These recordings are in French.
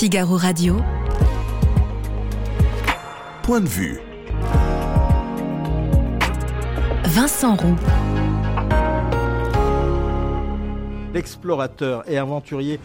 Figaro Radio. Point de vue. Vincent Roux. L'explorateur et aventurier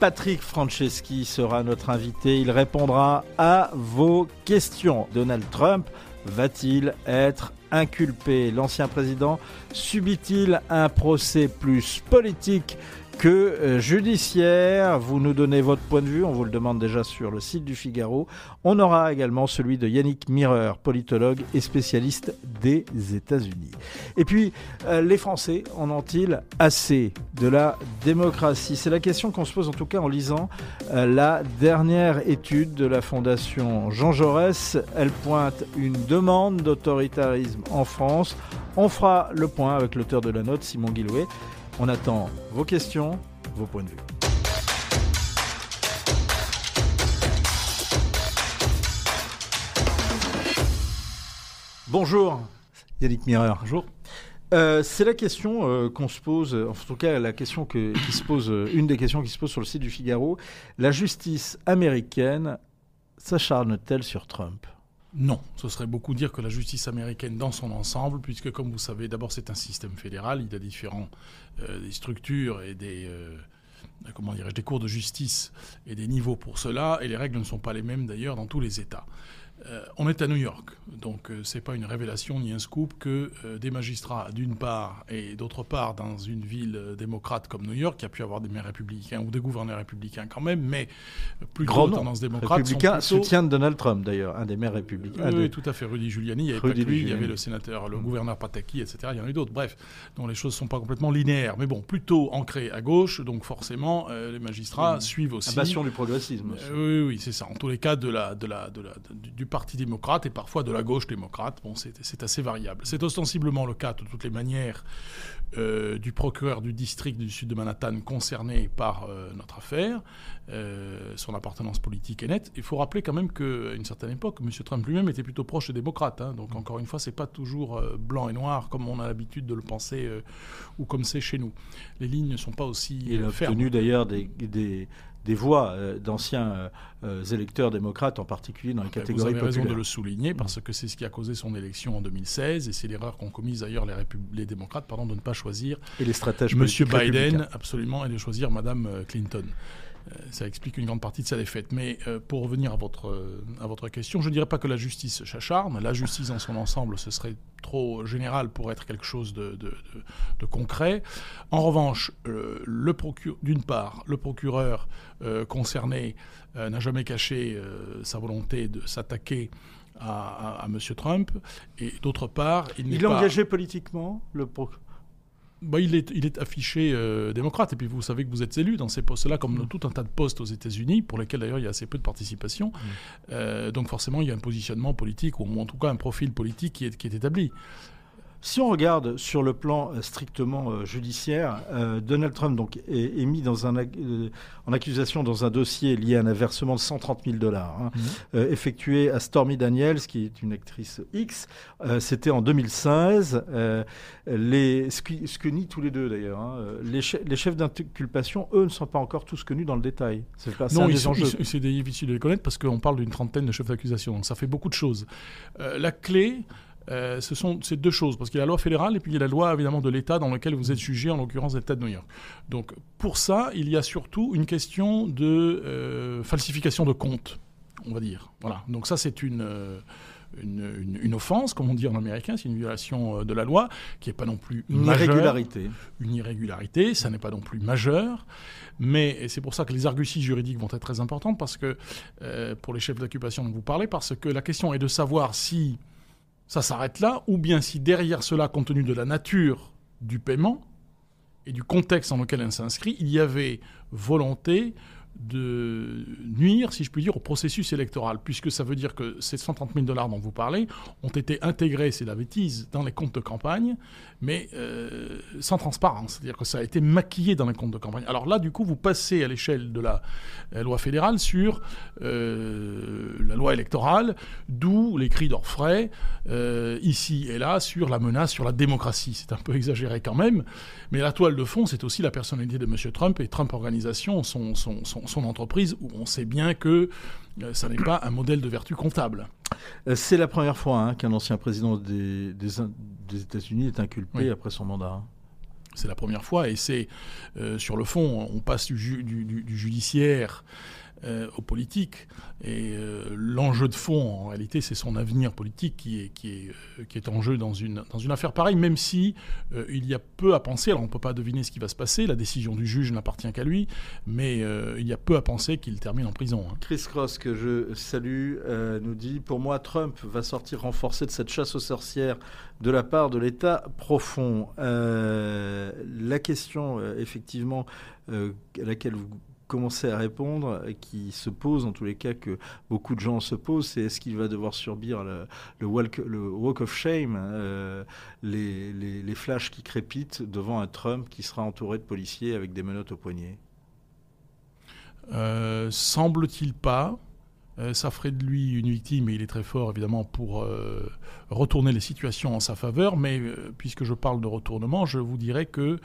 Patrick Franceschi sera notre invité. Il répondra à vos questions. Donald Trump va-t-il être inculpé? L'ancien président subit-il un procès plus politique? Que euh, judiciaire. Vous nous donnez votre point de vue, on vous le demande déjà sur le site du Figaro. On aura également celui de Yannick Mireur, politologue et spécialiste des États-Unis. Et puis, euh, les Français en ont-ils assez de la démocratie? C'est la question qu'on se pose en tout cas en lisant euh, la dernière étude de la Fondation Jean Jaurès. Elle pointe une demande d'autoritarisme en France. On fera le point avec l'auteur de la note, Simon Guillouet. On attend vos questions, vos points de vue. Bonjour, Yannick Mireur. Bonjour. Euh, c'est la question euh, qu'on se pose, en tout cas la question qui se pose, euh, une des questions qui se pose sur le site du Figaro. La justice américaine s'acharne-t-elle sur Trump? Non, ce serait beaucoup dire que la justice américaine dans son ensemble, puisque comme vous savez, d'abord c'est un système fédéral, il y a différentes euh, structures et euh, comment des cours de justice et des niveaux pour cela, et les règles ne sont pas les mêmes d'ailleurs dans tous les États. Euh, on est à New York, donc euh, c'est pas une révélation ni un scoop que euh, des magistrats, d'une part, et d'autre part, dans une ville démocrate comme New York, qui a pu avoir des maires républicains ou des gouverneurs républicains quand même, mais plus grande tendance démocrate. Républicain soutien de Donald Trump d'ailleurs, un des maires républicains. Oui, tout à fait. Rudy Giuliani, il y avait pas lui, il y avait le sénateur, le gouverneur Pataki, etc. Il y en a eu d'autres. Bref, donc les choses ne sont pas complètement linéaires, mais bon, plutôt ancrées à gauche, donc forcément les magistrats suivent aussi. Invasion du progressisme. oui, oui, c'est ça. En tous les cas, de la, de la, de la, du Parti démocrate et parfois de la gauche démocrate. Bon, c'est assez variable. C'est ostensiblement le cas, de toutes les manières, euh, du procureur du district du sud de Manhattan concerné par euh, notre affaire. Euh, son appartenance politique est nette. Il faut rappeler quand même qu'à une certaine époque, M. Trump lui-même était plutôt proche des démocrates. Hein. donc, encore une fois, c'est pas toujours blanc et noir comme on a l'habitude de le penser ou comme c'est chez nous. Les lignes ne sont pas aussi Il a obtenu d'ailleurs des, des des voix euh, d'anciens euh, euh, électeurs démocrates, en particulier dans les catégories Vous avez raison de le souligner, parce que c'est ce qui a causé son élection en 2016, et c'est l'erreur qu'ont commise d'ailleurs les, les, démocrates pardon, de ne pas choisir et les stratèges M. Biden, absolument, et de choisir Mme Clinton. Euh, ça explique une grande partie de sa défaite. Mais euh, pour revenir à votre, euh, à votre question, je ne dirais pas que la justice s'acharne. La justice en son ensemble, ce serait trop général pour être quelque chose de, de, concret. En revanche, le d'une part, le procureur concerné n'a jamais caché sa volonté de s'attaquer à, à, M. Trump. Et d'autre part, il, il est engagé politiquement, le procureur bah, il, est, il est affiché euh, démocrate. Et puis vous savez que vous êtes élu dans ces postes-là, comme dans mm. tout un tas de postes aux États-Unis, pour lesquels d'ailleurs il y a assez peu de participation. Mm. Euh, donc forcément, il y a un positionnement politique, ou en tout cas un profil politique qui est, qui est établi. Si on regarde sur le plan euh, strictement euh, judiciaire, euh, Donald Trump donc, est, mis dans un, en accusation dans un dossier lié à un versement de 130 000 dollars hein, mhm. effectué à Stormy Daniels, qui est une actrice X. C'était en 2016. les, ce, que nient tous les deux d'ailleurs. Hein, les, chefs d'inculpation, eux, ne sont pas encore tous connus dans le détail. C'est non, c'est difficile de les connaître parce qu'on parle d'une trentaine de chefs d'accusation. Donc ça fait beaucoup de choses. la clé, euh, ce sont ces deux choses, parce qu'il y a la loi fédérale et puis il y a la loi évidemment de l'État dans lequel vous êtes jugé, en l'occurrence l'État de New York. Donc pour ça, il y a surtout une question de euh, falsification de comptes, on va dire. Voilà. Donc ça c'est euh, une, une, offense, comme on dit en américain, c'est une violation de la loi qui n'est pas non plus une irrégularité. Une irrégularité, ça n'est pas non plus majeur, mais c'est pour ça que les arguties juridiques vont être très importantes parce que pour les chefs d'occupation dont vous parlez, parce que la question est de savoir si ça s'arrête là, ou bien si derrière cela, compte tenu de la nature du paiement et du contexte dans lequel elle s'inscrit, il y avait volonté de nuire, si je puis dire, au processus électoral, puisque ça veut dire que ces 130 000 dollars dont vous parlez ont été intégrés, c'est la bêtise, dans les comptes de campagne, mais euh, sans transparence, c'est-à-dire que ça a été maquillé dans les comptes de campagne. Alors là, du coup, vous passez à l'échelle de la, loi fédérale sur euh, la loi électorale, d'où les cris d'orfraie, euh, ici et là, sur la menace sur la démocratie. C'est un peu exagéré quand même, mais la toile de fond, c'est aussi la personnalité de M. Trump, et Trump Organisation, son, son son, entreprise, où on sait bien que ça n'est pas un modèle de vertu comptable. C'est la première fois hein, qu'un ancien président des, États-Unis est inculpé après son mandat. C'est la première fois et c'est sur le fond, on passe du, du judiciaire euh, aux politiques. Et euh, l'enjeu de fond, en réalité, c'est son avenir politique qui est, qui est, euh, qui est en jeu dans une, dans une affaire pareille, même si il y a peu à penser. Alors, on ne peut pas deviner ce qui va se passer. La décision du juge n'appartient qu'à lui, mais il y a peu à penser qu'il termine en prison. Hein. Chris Cross, que je salue, nous dit Pour moi, Trump va sortir renforcé de cette chasse aux sorcières de la part de l'État profond. la question, effectivement, à laquelle vous commencer à répondre, qui se pose en tous les cas que beaucoup de gens se posent, c'est est-ce qu'il va devoir subir le, walk, of shame, euh, les, les, flashs qui crépitent devant un Trump qui sera entouré de policiers avec des menottes au poignet? Euh, Semble-t-il pas. Euh, ça ferait de lui une victime, et il est très fort évidemment pour retourner les situations en sa faveur, mais puisque je parle de retournement, je vous dirais que,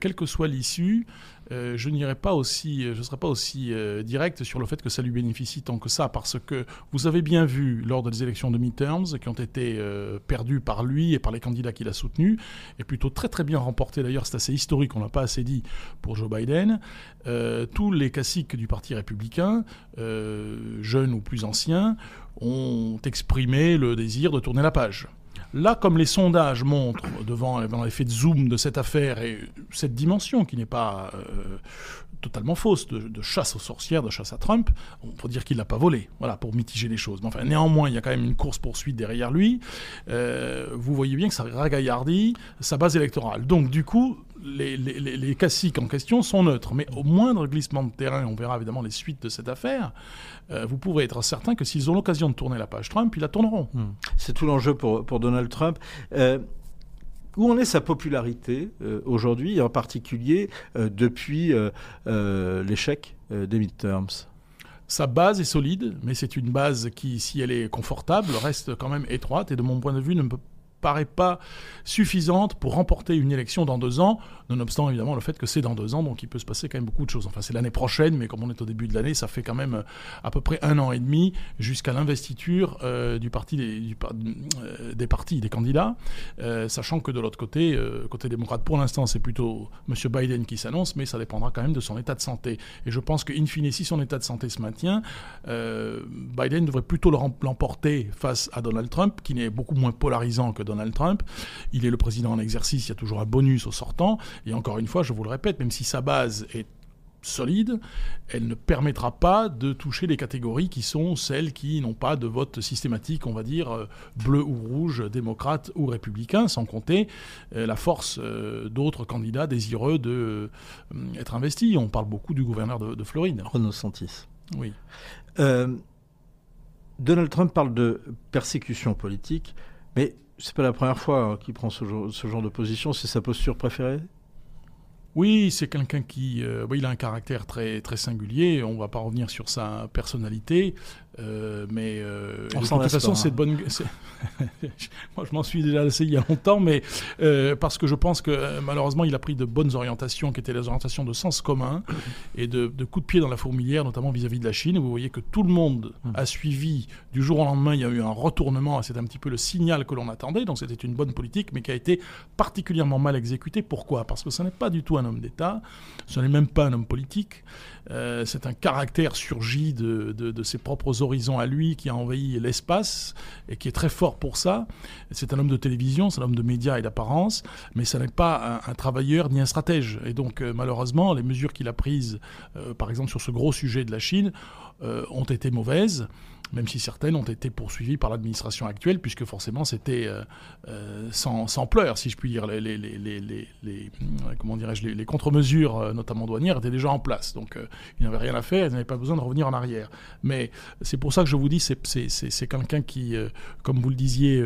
quelle que soit l'issue, euh, je n'irai pas aussi, euh, je ne serai pas aussi euh, direct sur le fait que ça lui bénéficie tant que ça, parce que vous avez bien vu lors des élections de midterms qui ont été perdues par lui et par les candidats qu'il a soutenus, et plutôt très très bien remportées d'ailleurs, c'est assez historique, on n'a pas assez dit pour Joe Biden, tous les classiques du Parti républicain, jeunes ou plus anciens, ont exprimé le désir de tourner la page. Là, comme les sondages montrent, devant, l'effet de zoom de cette affaire et cette dimension qui n'est pas euh, totalement fausse de, chasse aux sorcières, de chasse à Trump, on peut dire qu'il l'a pas volé, voilà, pour mitiger les choses. Mais enfin, néanmoins, il y a quand même une course-poursuite derrière lui. Euh, vous voyez bien que ça ragaillardit sa base électorale. Donc, du coup, les, les, classiques en question sont neutres. Mais au moindre glissement de terrain, on verra évidemment les suites de cette affaire, euh, vous pouvez être certain que s'ils ont l'occasion de tourner la page Trump, ils la tourneront. Hmm. C'est tout l'enjeu pour, Donald Trump. Euh, où en est sa popularité euh, aujourd'hui, en particulier depuis l'échec des midterms? Sa base est solide, mais c'est une base qui, si elle est confortable, reste quand même étroite et de mon point de vue ne peut paraît pas suffisante pour remporter une élection dans deux ans, nonobstant évidemment le fait que c'est dans deux ans, donc il peut se passer quand même beaucoup de choses. Enfin, c'est l'année prochaine, mais comme on est au début de l'année, ça fait quand même euh, à peu près un an et demi jusqu'à l'investiture euh, du parti euh, des, partis, des candidats, sachant que de l'autre côté, côté démocrate, pour l'instant, c'est plutôt M. Biden qui s'annonce, mais ça dépendra quand même de son état de santé. Et je pense qu'in fine, si son état de santé se maintient, Biden devrait plutôt l'emporter face à Donald Trump, qui n'est beaucoup moins polarisant que Donald Trump. Il est le président en exercice, il y a toujours un bonus au sortant. Et encore une fois, je vous le répète, même si sa base est solide, elle ne permettra pas de toucher les catégories qui sont celles qui n'ont pas de vote systématique, on va dire, euh, bleu ou rouge, démocrate ou républicain, sans compter euh, la force euh, d'autres candidats désireux d'être investis. On parle beaucoup du gouverneur de, Floride. Renaud Santis. Oui. Donald Trump parle de persécution politique, mais c'est pas la première fois qu'il prend ce genre, de position. C'est sa posture préférée? Oui, c'est quelqu'un qui, euh, il a un caractère très très singulier. On va pas revenir sur sa personnalité, euh, mais euh, de toute façon, c'est de bonne. Moi, je m'en suis déjà laissé il y a longtemps, mais euh, parce que je pense que malheureusement, il a pris de bonnes orientations, qui étaient les orientations de sens commun et de, de coups de pied dans la fourmilière, notamment vis-à-vis de la Chine. Vous voyez que tout le monde hum. a suivi du jour au lendemain. Il y a eu un retournement. C'est un petit peu le signal que l'on attendait. Donc, c'était une bonne politique, mais qui a été particulièrement mal exécutée. Pourquoi? Parce que ce n'est pas du tout un homme d'État. Ce n'est même pas un homme politique. C'est un caractère surgi de, de, ses propres horizon à lui qui a envahi l'espace et qui est très fort pour ça. C'est un homme de télévision, c'est un homme de médias et d'apparence, mais ce n'est pas un, travailleur ni un stratège. Et donc, euh, malheureusement, les mesures qu'il a prises, euh, par exemple sur ce gros sujet de la Chine, euh, ont été mauvaises même si certaines ont été poursuivies par l'administration actuelle, puisque forcément c'était euh, euh, sans, sans, pleurs, si je puis dire. Les, les comment dirais-je, les, contre-mesures, euh, notamment douanières, étaient déjà en place. Donc il n'avait rien à faire, il n'avait pas besoin de revenir en arrière. Mais c'est pour ça que je vous dis, c'est quelqu'un qui, comme vous le disiez,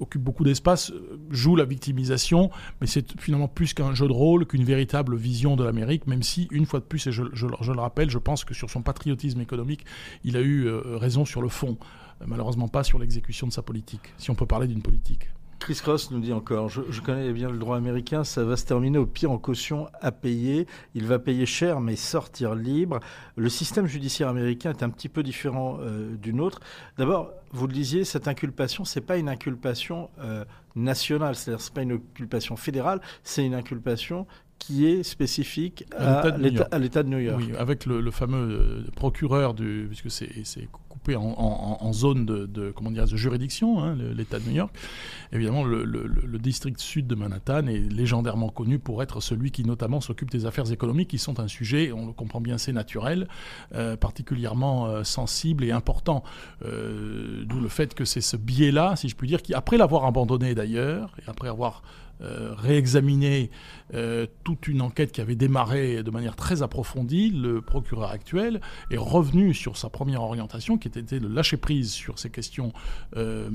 occupe beaucoup d'espace, euh, joue la victimisation, mais c'est finalement plus qu'un jeu de rôle, qu'une véritable vision de l'Amérique, même si, une fois de plus, et je, le rappelle, je pense que sur son patriotisme économique, il a eu euh, raison sur le fond, malheureusement pas sur l'exécution de sa politique, si on peut parler d'une politique. Chris Cross nous dit encore, je, connais bien le droit américain, ça va se terminer au pire en caution à payer. Il va payer cher mais sortir libre. Le système judiciaire américain est un petit peu différent euh, d'une autre. D'abord, vous le disiez, cette inculpation, c'est pas une inculpation euh, nationale, c'est-à-dire c'est pas une inculpation fédérale, c'est une inculpation qui est spécifique à l'État de, New York. Oui, avec le, fameux euh, procureur, du, puisque c'est coupé en, zone de, comment dire, de juridiction, hein, l'État de New York. Évidemment, le, district sud de Manhattan est légendairement connu pour être celui qui notamment s'occupe des affaires économiques, qui sont un sujet, on le comprend bien, c'est naturel, euh, particulièrement euh, sensible et important. D'où le fait que c'est ce biais-là, si je puis dire, qui, après l'avoir abandonné d'ailleurs, et après avoir euh, réexaminer euh, toute une enquête qui avait démarré de manière très approfondie, le procureur actuel est revenu sur sa première orientation, qui était de lâcher prise sur ces questions euh,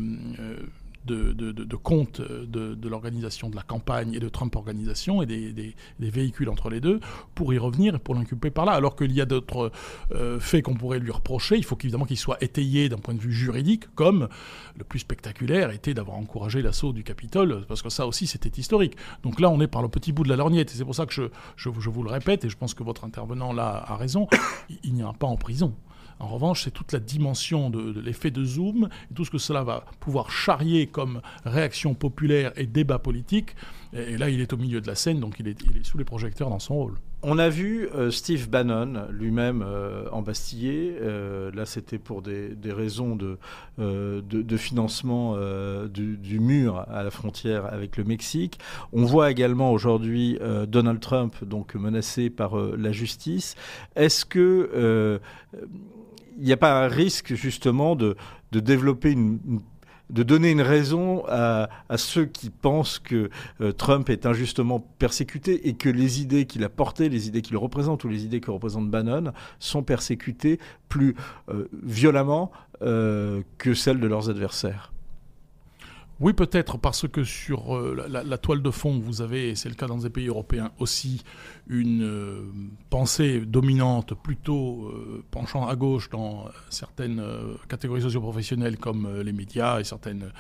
de, de, compte de, l'organisation de la campagne et de Trump Organisation et des, véhicules entre les deux pour y revenir et pour l'inculper par là. Alors qu'il y a d'autres euh, faits qu'on pourrait lui reprocher, il faut évidemment qu'il soit étayé d'un point de vue juridique, comme le plus spectaculaire était d'avoir encouragé l'assaut du Capitole, parce que ça aussi c'était historique. Donc là on est par le petit bout de la lorgnette et c'est pour ça que je, je, vous le répète et je pense que votre intervenant là a raison, il n'y a pas en prison. En revanche, c'est toute la dimension de, l'effet de zoom et tout ce que cela va pouvoir charrier comme réaction populaire et débat politique. Et, là, il est au milieu de la scène, donc il est, sous les projecteurs dans son rôle. On a vu euh, Steve Bannon lui-même euh, embastillé. Euh, là, c'était pour des, raisons de, financement du, du, mur à la frontière avec le Mexique. On voit également aujourd'hui Donald Trump donc menacé par la justice. Est-ce que il n'y a pas un risque justement de, développer une, de donner une raison à, à ceux qui pensent que euh, Trump est injustement persécuté et que les idées qu'il a portées, les idées qu'il représente ou les idées que représente Bannon sont persécutées plus euh, violemment euh, que celles de leurs adversaires. Oui, peut-être parce que sur euh, la, toile de fond, vous avez, et c'est le cas dans des pays européens aussi, une euh, pensée dominante plutôt euh, penchant à gauche dans certaines catégories socio-professionnelles comme les médias et certaines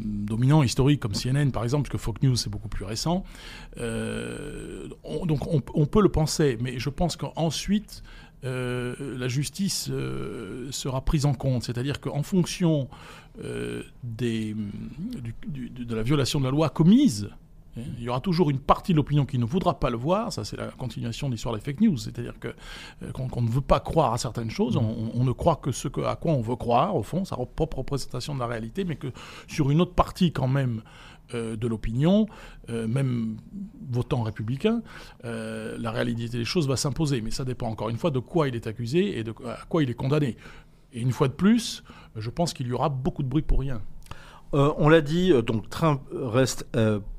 dominants historiques comme CNN par exemple, parce que Fox News c'est beaucoup plus récent. donc on, on, peut le penser, mais je pense qu'ensuite euh, la justice euh, sera prise en compte. C'est-à-dire qu'en fonction euh, de la violation de la loi commise, hein, il y aura toujours une partie de l'opinion qui ne voudra pas le voir. Ça, c'est la continuation de l'histoire des fake news. C'est-à-dire que qu'on ne veut pas croire à certaines choses, on, ne croit que ce à quoi on veut croire, au fond, sa propre représentation de la réalité, mais que sur une autre partie, quand même, de l'opinion, euh, même votant républicain, euh, la réalité des choses va s'imposer. Mais ça dépend encore une fois de quoi il est accusé et de à quoi il est condamné. Et une fois de plus, je pense qu'il y aura beaucoup de bruit pour rien. on l'a dit, donc Trump reste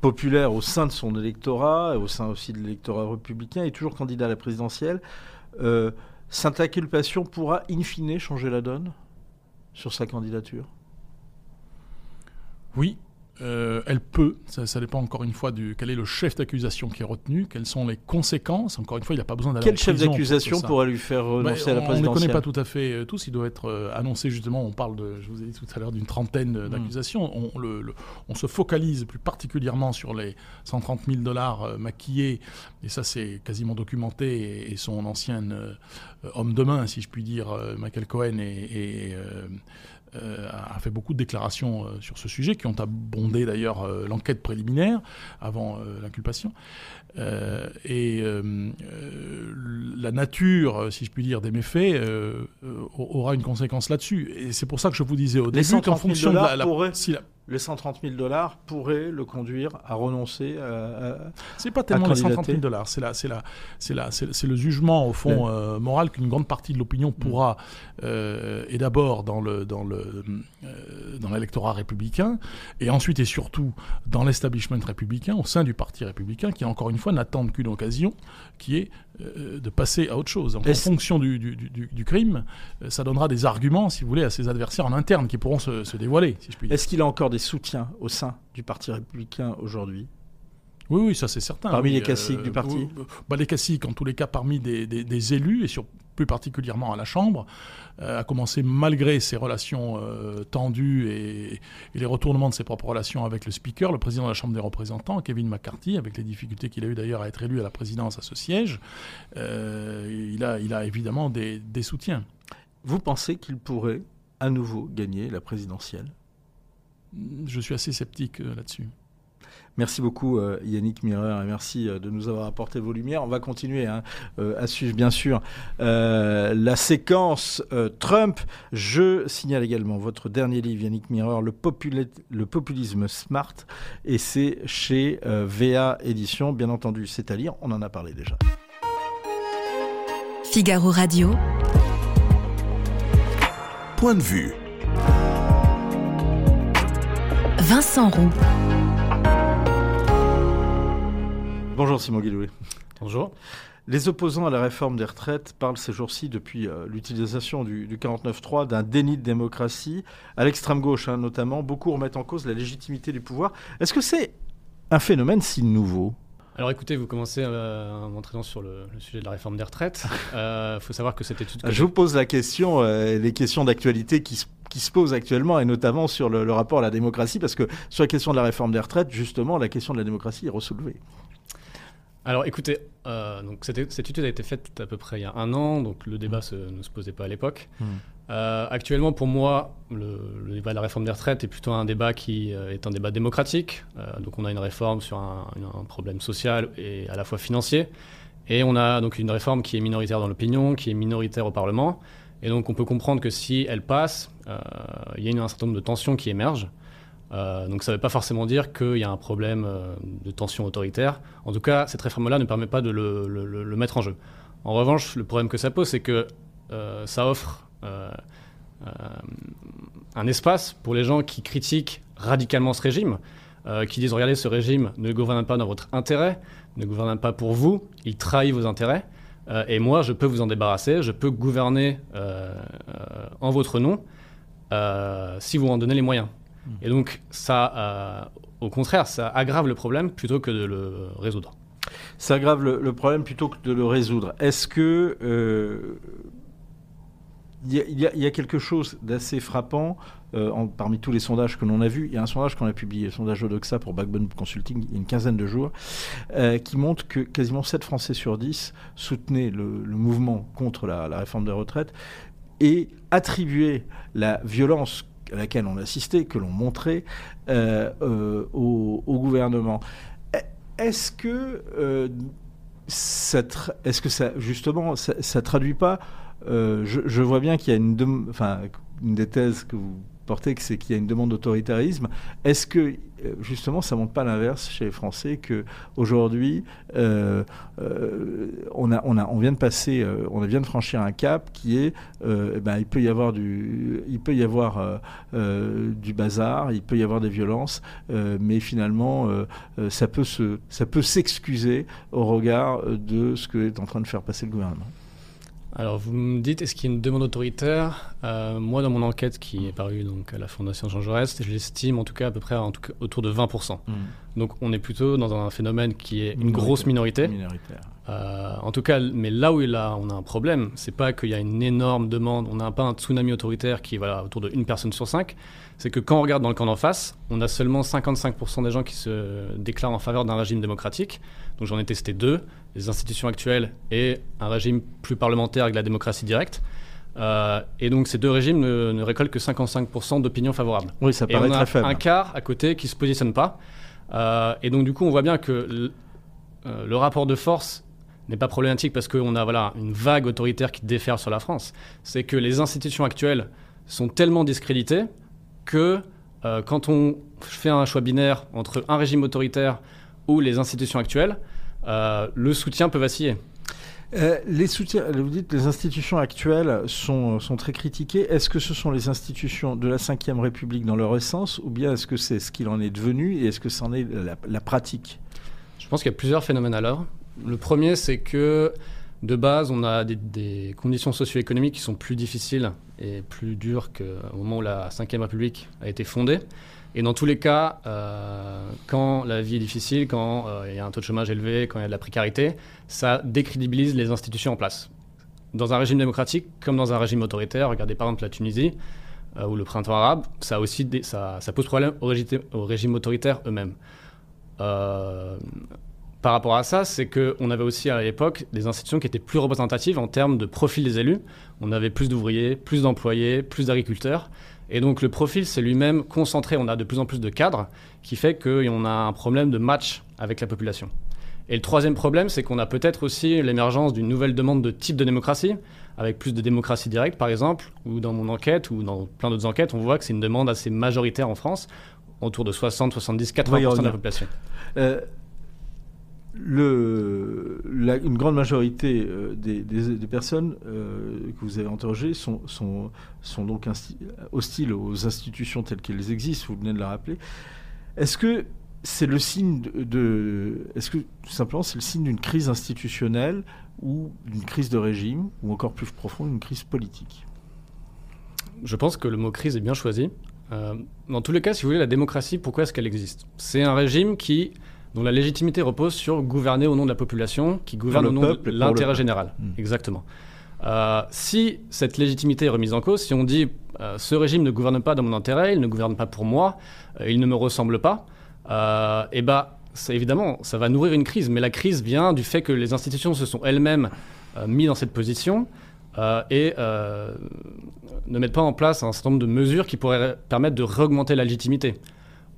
populaire au sein de son électorat, et au sein aussi de l'électorat républicain, et toujours candidat à la présidentielle. cette inculpation pourra in fine changer la donne sur sa candidature? Oui, euh, elle peut, ça, dépend encore une fois du quel est le chef d'accusation qui est retenu, quelles sont les conséquences. Encore une fois, il n'y a pas besoin d'aller Quel chef d'accusation pourrait lui faire renoncer à la présidentielle On ne les connaît pas tout à fait euh, tous. Il doit être euh, annoncé justement. On parle de, je vous ai dit tout à l'heure, d'une trentaine hmm. d'accusations. On, on, se focalise plus particulièrement sur les 130 000 dollars maquillés, et ça c'est quasiment documenté. Et, son ancien homme de main, si je puis dire, Michael Cohen et euh, a fait beaucoup de déclarations euh, sur ce sujet, qui ont abondé d'ailleurs euh, l'enquête préliminaire avant l'inculpation. et la nature, si je puis dire, des méfaits aura une conséquence là-dessus. Et c'est pour ça que je vous disais au début qu'en fonction de la, les 130 000 dollars pourraient le conduire à renoncer à. c'est pas tellement les 130 000 dollars, c'est la, c'est la, c'est la, c'est le jugement au fond euh, moral qu'une grande partie de l'opinion mm. pourra, euh, et d'abord dans le dans le euh, dans l'électorat républicain, et ensuite et surtout dans l'establishment républicain, au sein du parti républicain, qui encore une fois n'attendent qu'une occasion, qui est de passer à autre chose. en fonction du, du, crime, ça donnera des arguments, si vous voulez, à ses adversaires en interne qui pourront se, se dévoiler, si je puis dire. Est-ce qu'il a encore des soutiens au sein du Parti républicain aujourd'hui oui, oui, ça c'est certain. Parmi les classiques du parti bah, Les classiques, en tous les cas, parmi des, des, élus et sur plus particulièrement à la Chambre, euh, a commencé malgré ses relations euh, tendues et, les retournements de ses propres relations avec le Speaker, le président de la Chambre des représentants, Kevin McCarthy, avec les difficultés qu'il a eu d'ailleurs à être élu à la présidence à ce siège, euh, il, a, il a évidemment des, des soutiens. Vous pensez qu'il pourrait à nouveau gagner la présidentielle? Je suis assez sceptique là-dessus. Merci beaucoup euh, Yannick Mireur et merci euh, de nous avoir apporté vos lumières. On va continuer hein, euh, à suivre bien sûr la séquence Trump. Je signale également votre dernier livre Yannick Mireur, le, le populisme smart et c'est chez VA Édition. Bien entendu c'est à lire, on en a parlé déjà. Figaro Radio. Point de vue. Vincent Roux. Bonjour Simon Guillouet. Bonjour. Les opposants à la réforme des retraites parlent ces jours-ci, depuis euh, l'utilisation du, 49-3, d'un déni de démocratie. À l'extrême gauche, hein, notamment, beaucoup remettent en cause la légitimité du pouvoir. Est-ce que c'est un phénomène si nouveau? Alors écoutez, vous commencez euh, en entraînant sur le, sujet de la réforme des retraites. Il euh, faut savoir que cette étude... Je vous pose la question, les questions d'actualité qui se qui se posent actuellement, et notamment sur le, le, rapport à la démocratie, parce que sur la question de la réforme des retraites, justement, la question de la démocratie est ressoulevée. Alors écoutez, euh, donc cette, étude a été faite à peu près il y a un an, donc le débat mmh. ne se posait pas à l'époque. Mmh. Euh, actuellement, pour moi, le, débat de la réforme des retraites est plutôt un débat qui euh, est un débat démocratique. donc on a une réforme sur un, problème social et à la fois financier. Et on a donc une réforme qui est minoritaire dans l'opinion, qui est minoritaire au Parlement. Et donc on peut comprendre que si elle passe, il y a un certain nombre de tensions qui émergent. Euh, donc ça ne veut pas forcément dire qu'il y a un problème euh, de tension autoritaire. En tout cas, cette réforme-là ne permet pas de le, mettre en jeu. En revanche, le problème que ça pose, c'est que euh, ça offre un espace pour les gens qui critiquent radicalement ce régime, qui disent regardez, ce régime ne gouverne pas dans votre intérêt, ne gouverne pas pour vous, il trahit vos intérêts. et moi, je peux vous en débarrasser, je peux gouverner en votre nom si vous en donnez les moyens. Et donc, ça, euh, au contraire, ça aggrave le problème plutôt que de le résoudre. Ça aggrave le, problème plutôt que de le résoudre. Est-ce que euh, il y, a quelque chose d'assez frappant euh, parmi tous les sondages que l'on a vus. Il y a un sondage qu'on a publié, le sondage Odoxa pour Backbone Consulting, il y a une quinzaine de jours, qui montre que quasiment 7 Français sur 10 soutenaient le, mouvement contre la, réforme des retraites et attribuaient la violence à laquelle on assistait, que l'on montrait euh, euh, au, gouvernement. Est-ce que, euh, ça est-ce que ça, justement, ça, ne traduit pas je, vois bien qu'il y a une, des thèses que vous portez, c'est qu'il y a une demande d'autoritarisme. Est-ce que euh, justement, ça ne montre pas l'inverse chez les Français que aujourd'hui, euh, euh, on, vient de passer, on vient de franchir un cap qui est, eh ben, il peut y avoir du, bazar, il peut y avoir des violences, mais finalement, ça ça peut s'excuser au regard de ce que est en train de faire passer le gouvernement. Alors, vous me dites, est-ce qu'il y a une demande autoritaire? Euh, Moi, dans mon enquête qui est parue donc, à la Fondation Jean Jaurès, je l'estime en tout cas à peu près en tout cas, autour de 20%. Mmh. Donc, on est plutôt dans un phénomène qui est une grosse minorité. Euh, en tout cas, mais là où là, on a un problème, c'est pas qu'il y a une énorme demande, on n'a pas un tsunami autoritaire qui est voilà, autour de une personne sur cinq, c'est que quand on regarde dans le camp d'en face, on a seulement 55% des gens qui se déclarent en faveur d'un régime démocratique. Donc j'en ai testé deux, les institutions actuelles et un régime plus parlementaire avec la démocratie directe. Euh, et donc ces deux régimes ne, récoltent que 55% d'opinions favorables. Oui, ça paraît et on a Un quart à côté qui se positionne pas. Euh, et donc du coup, on voit bien que euh, le rapport de force n'est pas problématique parce qu'on a voilà une vague autoritaire qui déferle sur la France. C'est que les institutions actuelles sont tellement discréditées que quand on fait un choix binaire entre un régime autoritaire ou les institutions actuelles, le soutien peut vaciller. Euh, les soutiens, vous dites les institutions actuelles sont, sont très critiquées. Est-ce que ce sont les institutions de la Ve République dans leur essence ou bien est-ce que c'est ce qu'il en est devenu et est-ce que c'en est la, pratique? Je pense qu'il y a plusieurs phénomènes alors. Le premier, c'est que de base, on a des, des conditions socio-économiques qui sont plus difficiles et plus dures qu'au moment où la Ve République a été fondée. Et dans tous les cas, euh, quand la vie est difficile, quand euh, il y a un taux de chômage élevé, quand il y a de la précarité, ça décrédibilise les institutions en place. dans un régime démocratique comme dans un régime autoritaire, regardez par exemple la Tunisie euh, ou le printemps arabe, ça, pose problème aux, aux régimes autoritaires eux-mêmes. Euh, par rapport à ça, c'est qu'on avait aussi à l'époque des institutions qui étaient plus représentatives en termes de profil des élus. On avait plus d'ouvriers, plus d'employés, plus d'agriculteurs. Et donc le profil, c'est lui-même concentré. On a de plus en plus de cadres, qui fait qu'on a un problème de match avec la population. Et le troisième problème, c'est qu'on a peut-être aussi l'émergence d'une nouvelle demande de type de démocratie, avec plus de démocratie directe, par exemple, ou dans mon enquête, ou dans plein d'autres enquêtes, on voit que c'est une demande assez majoritaire en France, autour de 60, 70, 80% de la population. Euh, le, une grande majorité euh, des, personnes euh, que vous avez interrogées sont donc hostiles aux institutions telles qu'elles existent, vous venez de la rappeler. Est-ce que c'est le signe de, est-ce que tout simplement c'est le signe d'une crise institutionnelle ou d'une crise de régime ou encore plus profonde une crise politique? Je pense que le mot crise est bien choisi. Euh, dans tous les cas, si vous voulez, la démocratie, pourquoi est-ce qu'elle existe? C'est un régime qui dont la légitimité repose sur gouverner au nom de la population, qui gouverne au nom de l'intérêt général. Hmm. Exactement. Euh, si cette légitimité est remise en cause, si on dit euh, ce régime ne gouverne pas dans mon intérêt, il ne gouverne pas pour moi, euh, il ne me ressemble pas, eh ben, évidemment, ça va nourrir une crise. Mais la crise vient du fait que les institutions se sont elles-mêmes mises dans cette position et ne mettent pas en place un certain nombre de mesures qui pourraient permettre de réaugmenter la légitimité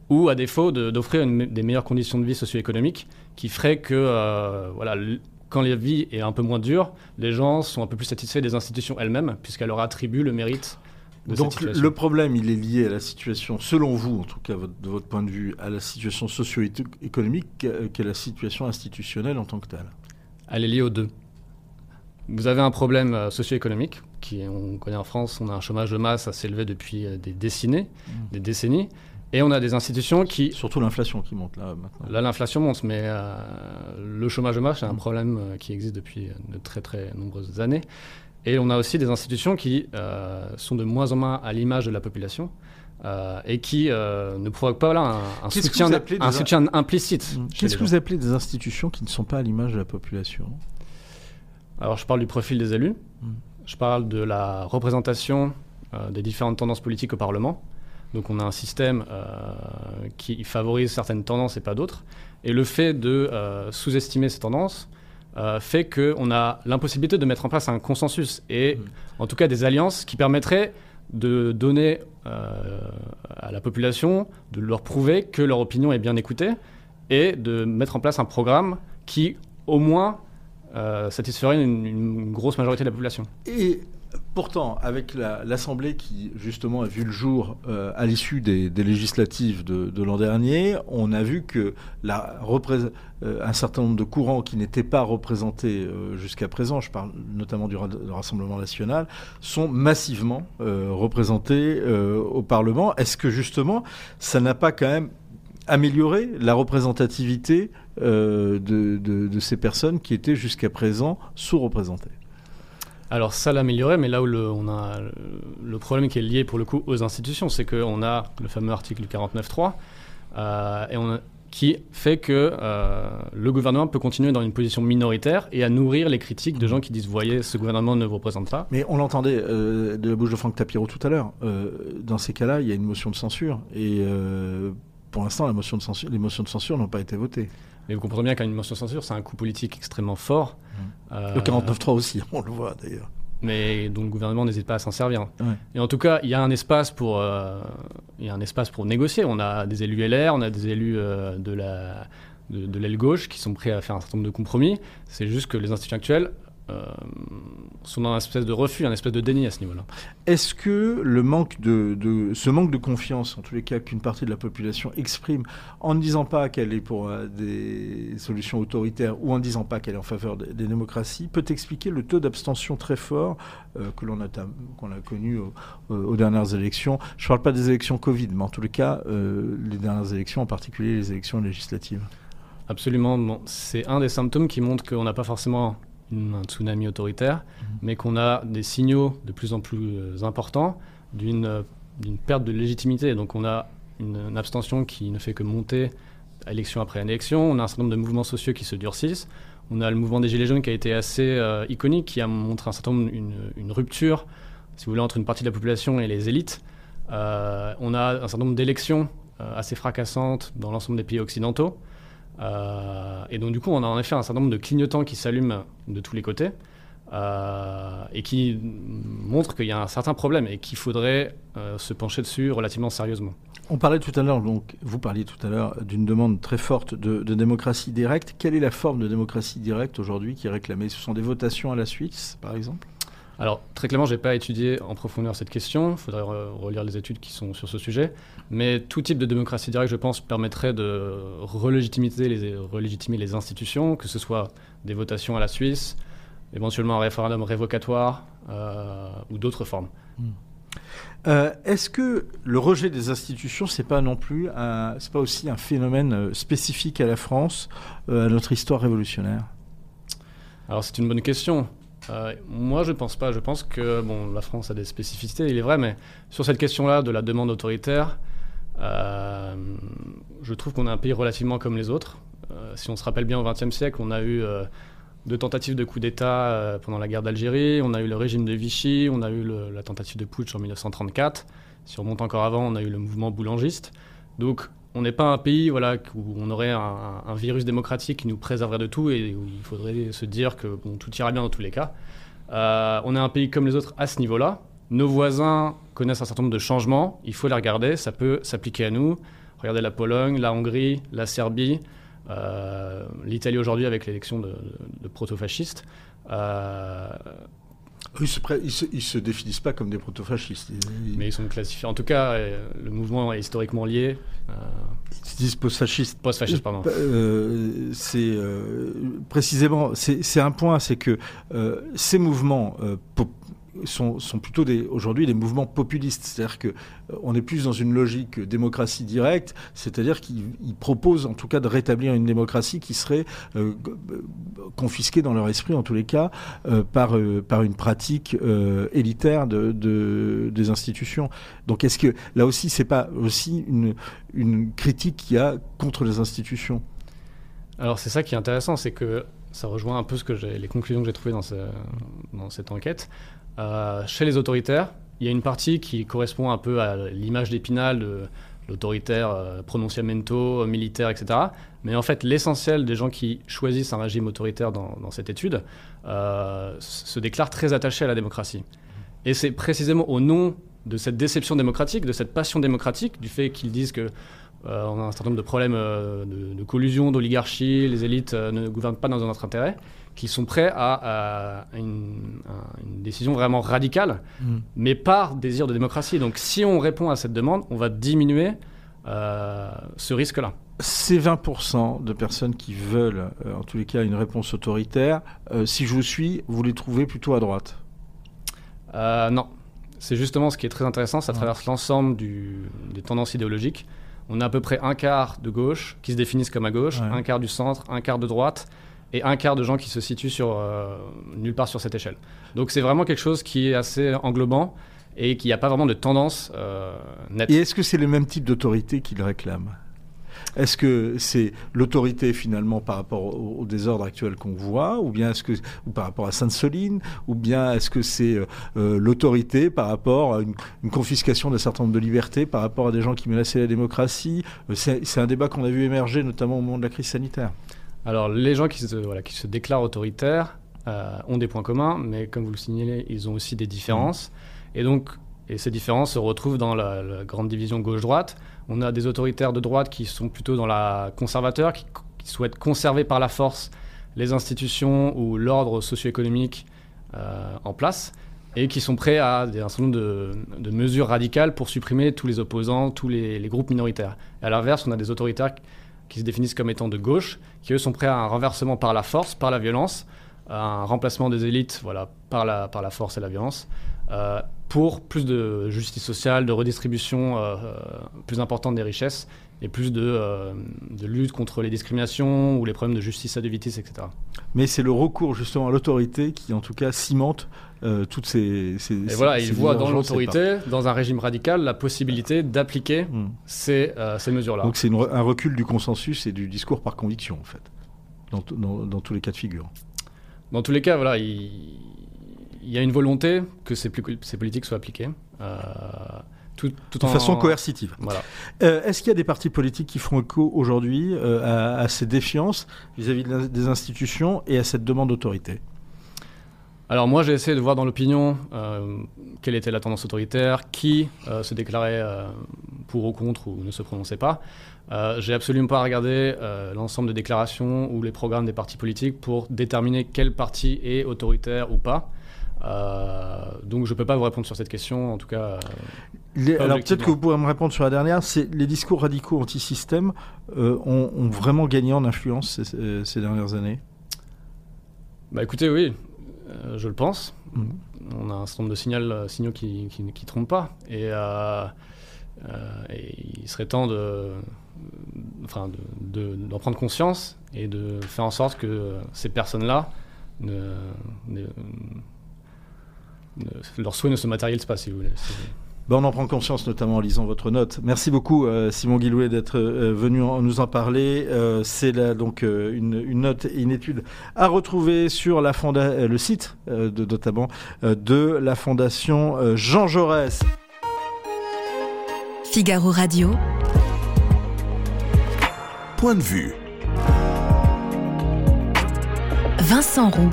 ou à défaut d'offrir des meilleures conditions de vie socio-économiques qui feraient que euh, voilà, quand la vie est un peu moins dure, les gens sont un peu plus satisfaits des institutions elles-mêmes, puisqu'elles leur attribuent le mérite de Donc cette situation. le problème, il est lié à la situation, selon vous, en tout cas de votre point de vue, à la situation socio-économique qu'est la situation institutionnelle en tant que telle? Elle est liée aux deux. Vous avez un problème euh, socio-économique, qui on connaît en France, on a un chômage de masse à s'élever depuis euh, des décennies, mmh. des décennies. Et on a des institutions qui... Surtout l'inflation qui monte là maintenant. Là, l'inflation monte, mais euh, le chômage de masse, c'est un problème euh, qui existe depuis de très très nombreuses années. Et on a aussi des institutions qui euh, sont de moins en moins à l'image de la population et qui ne provoquent pas là, un, soutien, un soutien implicite. Mm. Qu'est-ce que vous appelez des institutions qui ne sont pas à l'image de la population? Alors je parle du profil des élus, mm. je parle de la représentation des différentes tendances politiques au Parlement. Donc on a un système euh, qui favorise certaines tendances et pas d'autres. Et le fait de euh, sous-estimer ces tendances euh, fait qu'on a l'impossibilité de mettre en place un consensus et mmh. en tout cas des alliances qui permettraient de donner à la population, de leur prouver que leur opinion est bien écoutée et de mettre en place un programme qui au moins satisferait une, une, grosse majorité de la population. Et Pourtant, avec l'Assemblée qui justement a vu le jour euh, à l'issue des, législatives de, l'an dernier, on a vu que euh, un certain nombre de courants qui n'étaient pas représentés euh, jusqu'à présent, je parle notamment du, Rassemblement national, sont massivement représentés au Parlement. Est-ce que justement, ça n'a pas quand même amélioré la représentativité de ces personnes qui étaient jusqu'à présent sous-représentées? Alors ça l'améliorait, mais là où le, on a le problème qui est lié pour le coup aux institutions, c'est qu'on a le fameux article 49.3 euh, et on qui fait que euh, le gouvernement peut continuer dans une position minoritaire et à nourrir les critiques de gens qui disent voyez ce gouvernement ne vous représente pas. Mais on l'entendait euh, de la bouche de Franck Tapiro tout à l'heure. dans ces cas-là, il y a une motion de censure et pour l'instant, la motion de censure, les motions de censure n'ont pas été votées. Mais vous comprenez bien qu'une motion de censure, c'est un coup politique extrêmement fort. Mmh. Le 49.3 aussi, on le voit d'ailleurs. Mais dont le gouvernement n'hésite pas à s'en servir. Et en tout cas, il y a un espace pour, euh, il y a un espace pour négocier. On a des élus LR, on a des élus euh, de la de l'aile gauche qui sont prêts à faire un certain nombre de compromis. C'est juste que les institutions actuelles euh, sont dans un espèce de refus, un espèce de déni à ce niveau-là. Est-ce que le manque de, ce manque de confiance, en tous les cas qu'une partie de la population exprime, en ne disant pas qu'elle est pour euh, des solutions autoritaires ou en ne disant pas qu'elle est en faveur des, démocraties, peut expliquer le taux d'abstention très fort euh, que l'on a, qu'on a connu aux dernières élections? Je ne parle pas des élections Covid, mais en tous les cas, les dernières élections, en particulier les élections législatives. Absolument. c'est un des symptômes qui montrent qu'on n'a pas forcément un tsunami autoritaire, mhm. mais qu'on a des signaux de plus en plus euh, importants d'une perte de légitimité. Donc on a une, abstention qui ne fait que monter élection après élection, on a un certain nombre de mouvements sociaux qui se durcissent, On a le mouvement des Gilets jaunes qui a été assez iconique, qui a montré un certain nombre, une, une, rupture, si vous voulez, entre une partie de la population et les élites. on a un certain nombre d'élections assez fracassantes dans l'ensemble des pays occidentaux. Et donc, du coup, on a en effet un certain nombre de clignotants qui s'allument de tous les côtés. Euh, et qui montre qu'il y a un certain problème et qu'il faudrait euh, se pencher dessus relativement sérieusement. On parlait tout à l'heure, donc vous parliez tout à l'heure d'une demande très forte de, démocratie directe. Quelle est la forme de démocratie directe aujourd'hui qui est réclamée? Ce sont des votations à la Suisse, par exemple? Alors, très clairement, je n'ai pas étudié en profondeur cette question. Il faudrait relire les études qui sont sur ce sujet. Mais tout type de démocratie directe, je pense, permettrait de relégitimer les, relégitimer les institutions, que ce soit des votations à la Suisse, éventuellement un référendum révocatoire euh, ou d'autres formes. Hmm. Euh, est-ce que le rejet des institutions, c'est pas non plus, c'est pas aussi un phénomène euh, spécifique à la France, à notre histoire révolutionnaire? Alors c'est une bonne question. Moi, je ne pense pas. Je pense que bon, la France a des spécificités, il est vrai, mais sur cette question-là de la demande autoritaire, je trouve qu'on est un pays relativement comme les autres. si on se rappelle bien, au XXe siècle, on a eu deux tentatives de coup d'État euh, pendant la guerre d'Algérie, on a eu le régime de Vichy, on a eu la tentative de putsch en 1934. Si on remonte encore avant, on a eu le mouvement boulangiste. Donc on n'est pas un pays voilà, où on aurait un, virus démocratique qui nous préserverait de tout et où il faudrait se dire que tout ira bien dans tous les cas. Euh, on est un pays comme les autres à ce niveau-là. Nos voisins connaissent un certain nombre de changements, il faut les regarder, ça peut s'appliquer à nous. Regardez la Pologne, la Hongrie, la Serbie. Euh, L'Italie aujourd'hui avec l'élection de, proto-fascistes. Euh, ils ne se, se, définissent pas comme des proto-fascistes. Mais ils sont classifiés. En tout cas, euh, le mouvement est historiquement lié. Ils se disent post-fascistes. Post-fascistes, pardon. c'est précisément, c'est un point, c'est que ces mouvements sont, plutôt aujourd'hui des mouvements populistes. C'est-à-dire qu'on euh, est plus dans une logique démocratie directe, c'est-à-dire qu'ils proposent en tout cas de rétablir une démocratie qui serait euh, confisquée dans leur esprit, en tous les cas, euh, par, par une pratique élitaire de, des institutions. Donc est-ce que là aussi, c'est pas aussi une, critique qu'il y a contre les institutions? Alors c'est ça qui est intéressant, c'est que ça rejoint un peu ce que les conclusions que j'ai trouvées dans cette enquête. Euh, chez les autoritaires, il y a une partie qui correspond un peu à l'image d'Épinal de l'autoritaire euh, prononciamento, militaire, etc. Mais en fait, l'essentiel des gens qui choisissent un régime autoritaire dans, cette étude euh, se déclarent très attachés à la démocratie. Et c'est précisément au nom de cette déception démocratique, de cette passion démocratique, du fait qu'ils disent que on a un certain nombre de problèmes de, de, collusion, d'oligarchie, les élites ne gouvernent pas dans notre intérêt, qui sont prêts à, une, décision vraiment radicale, mm. mais par désir de démocratie. Donc si on répond à cette demande, on va diminuer euh, ce risque-là. Ces 20% de personnes qui veulent, euh, en tous les cas, une réponse autoritaire, euh, si je vous suis, vous les trouvez plutôt à droite? Non. C'est justement ce qui est très intéressant, ça traverse l'ensemble des tendances idéologiques. On a à peu près un quart de gauche qui se définissent comme à gauche, un quart du centre, un quart de droite et un quart de gens qui se situent sur, euh, nulle part sur cette échelle. Donc c'est vraiment quelque chose qui est assez englobant et qui n'a pas vraiment de tendance euh. Et est-ce que c'est le même type d'autorité qu'il réclame? Est-ce que c'est l'autorité finalement par rapport au, désordre actuel qu'on voit, ou bien est-ce que par rapport à Sainte-Soline, ou bien est-ce que c'est euh, l'autorité par rapport à une, confiscation d'un certain nombre de libertés, par rapport à des gens qui menaçaient la démocratie? C'est un débat qu'on a vu émerger notamment au moment de la crise sanitaire. Alors, les gens qui se, voilà, qui se déclarent autoritaires euh, ont des points communs, mais comme vous le signalez, ils ont aussi des différences. Et donc, et ces différences se retrouvent dans la, grande division gauche-droite. On a des autoritaires de droite qui sont plutôt dans la conservateur, qui, souhaitent conserver par la force les institutions ou l'ordre socio-économique euh, en place et qui sont prêts à un certain nombre de, mesures radicales pour supprimer tous les opposants, tous les, les groupes minoritaires. Et à l'inverse, on a des autoritaires qui se définissent comme étant de gauche, qui eux sont prêts à un renversement par la force, par la violence, un remplacement des élites voilà, par, la, par la force et la violence, euh, pour plus de justice sociale, de redistribution euh, euh, plus importante des richesses et plus de, de, lutte contre les discriminations ou les problèmes de justice à deux vitesses, etc. Mais c'est le recours justement à l'autorité qui en tout cas cimente toutes ces, ces, Et voilà, ils voient dans l'autorité, dans un régime radical, la possibilité d'appliquer hmm. ces, ces mesures-là. Donc c'est un recul du consensus et du discours par conviction en fait. dans, dans, tous les cas de figure. Dans tous les cas, voilà, il, y a une volonté que ces, ces politiques soient appliquées. Euh, tout, de façon coercitive. Voilà. Euh, est-ce qu'il y a des partis politiques qui font écho aujourd'hui euh, à, ces défiances vis-à-vis des institutions et à cette demande d'autorité? Alors moi j'ai essayé de voir dans l'opinion euh, quelle était la tendance autoritaire, qui se déclarait pour ou contre ou ne se prononçait pas. j'ai absolument pas regardé l'ensemble des déclarations ou les programmes des partis politiques pour déterminer quel parti est autoritaire ou pas. donc je ne peux pas vous répondre sur cette question, en tout cas alors peut-être que vous pourrez me répondre sur la dernière. C'est les discours radicaux anti-système euh, ont, vraiment gagné en influence ces, dernières années? Bah écoutez, oui, euh, je le pense. Mm. On a un certain nombre de signaux, signaux qui, qui, trompent pas, et, euh, il serait temps de, enfin, d'en prendre conscience et de faire en sorte que ces personnes-là ne, leur souhait ne se matérialise pas, si vous voulez. Ben, on en prend conscience notamment en lisant votre note. Merci beaucoup euh, Simon Guillouet d'être euh, venu nous en parler. Euh, c'est donc une, note et une étude à retrouver sur la le site de, notamment de la fondation Jean Jaurès. Figaro Radio. Point de vue. Vincent Roux.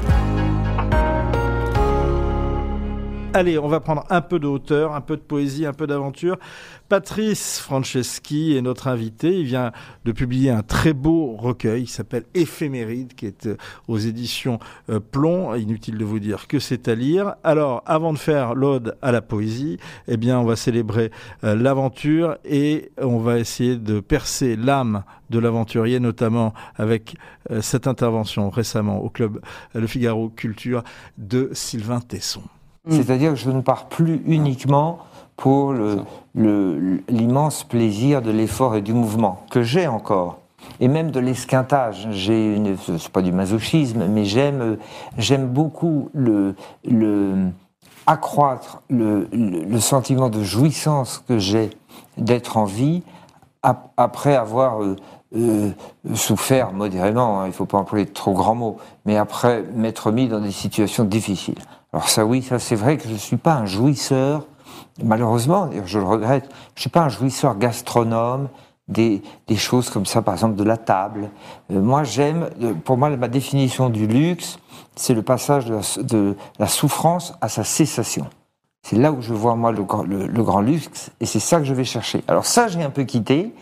Allez, on va prendre un peu de hauteur, un peu de poésie, un peu d'aventure. Patrice Franceschi est notre invité. Il vient de publier un très beau recueil qui s'appelle Éphéméride, qui est euh, aux éditions euh, Plomb. Inutile de vous dire que c'est à lire. Alors, avant de faire l'ode à la poésie, eh bien, on va célébrer euh, l'aventure et on va essayer de percer l'âme de l'aventurier, notamment avec cette intervention récemment au club Le Figaro Culture de Sylvain Tesson. Mm. C'est-à-dire que je ne pars plus uniquement pour l'immense plaisir de l'effort et du mouvement, que j'ai encore, et même de l'esquintage. J'ai une, c'est pas du masochisme, mais j'aime, j'aime beaucoup le, le accroître le, le, sentiment de jouissance que j'ai d'être en vie après avoir euh, euh, souffert modérément, hein, il ne faut pas employer de trop grands mots, mais après m'être mis dans des situations difficiles. Alors ça oui, ça c'est vrai que je ne suis pas un jouisseur, malheureusement, je le regrette, je ne suis pas un jouisseur gastronome, des, des, choses comme ça, par exemple de la table. Euh, moi j'aime, euh, pour moi ma définition du luxe, c'est le passage de la, de la, souffrance à sa cessation. C'est là où je vois moi le, le, le grand luxe et c'est ça que je vais chercher. Alors ça j'ai un peu quitté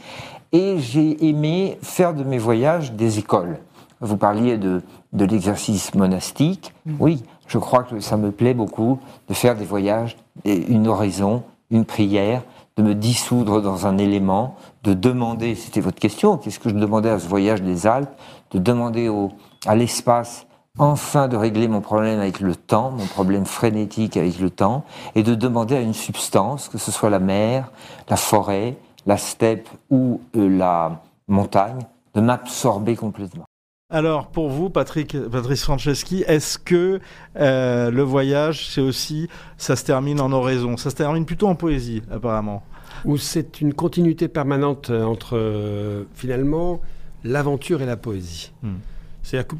et j'ai aimé faire de mes voyages des écoles. Vous parliez de, de l'exercice monastique. Mm. Oui, je crois que ça me plaît beaucoup de faire des voyages, une oraison, une prière, de me dissoudre dans un élément, de demander, c'était votre question, qu'est-ce que je demandais à ce voyage des Alpes, de demander au, à l'espace enfin de régler mon problème avec le temps, mon problème frénétique avec le temps, et de demander à une substance, que ce soit la mer, la forêt, la steppe ou euh, la montagne, de m'absorber complètement. Alors, pour vous, Patrick, Patrice Franceschi, est-ce que euh, le voyage, c'est aussi, ça se termine en oraison? Ça se termine plutôt en poésie, apparemment. Ou c'est une continuité permanente euh, entre, euh, finalement, l'aventure et la poésie? Hmm. C'est-à-dire que,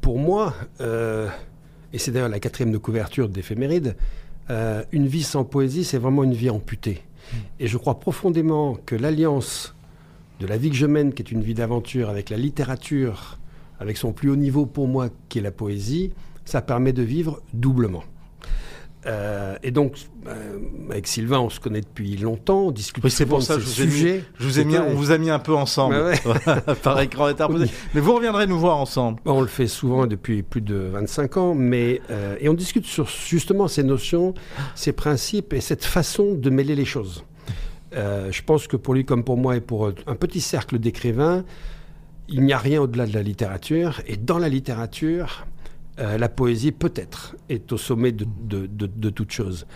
pour moi, et c'est d'ailleurs la quatrième de couverture d'éphéméride, une vie sans poésie, c'est vraiment une vie amputée. Hmm. Et je crois profondément que l'alliance de la vie que je mène, qui est une vie d'aventure, avec la littérature, avec son plus haut niveau pour moi, qui est la poésie, ça permet de vivre doublement. Euh, et donc, euh, avec Sylvain, on se connaît depuis longtemps, on discute oui, c'est pour ça que je vous, ai je vous ai mis, on vous a mis un peu ensemble par écran interposé. Mais vous reviendrez nous voir ensemble. On le fait souvent depuis plus de 25 ans, mais euh, et on discute sur justement ces notions, ces principes et cette façon de mêler les choses. je pense que pour lui comme pour moi et pour un petit cercle d'écrivains, il n'y a rien au-delà de la littérature, et dans la littérature, euh, la poésie peut-être est au sommet de, de, toute chose.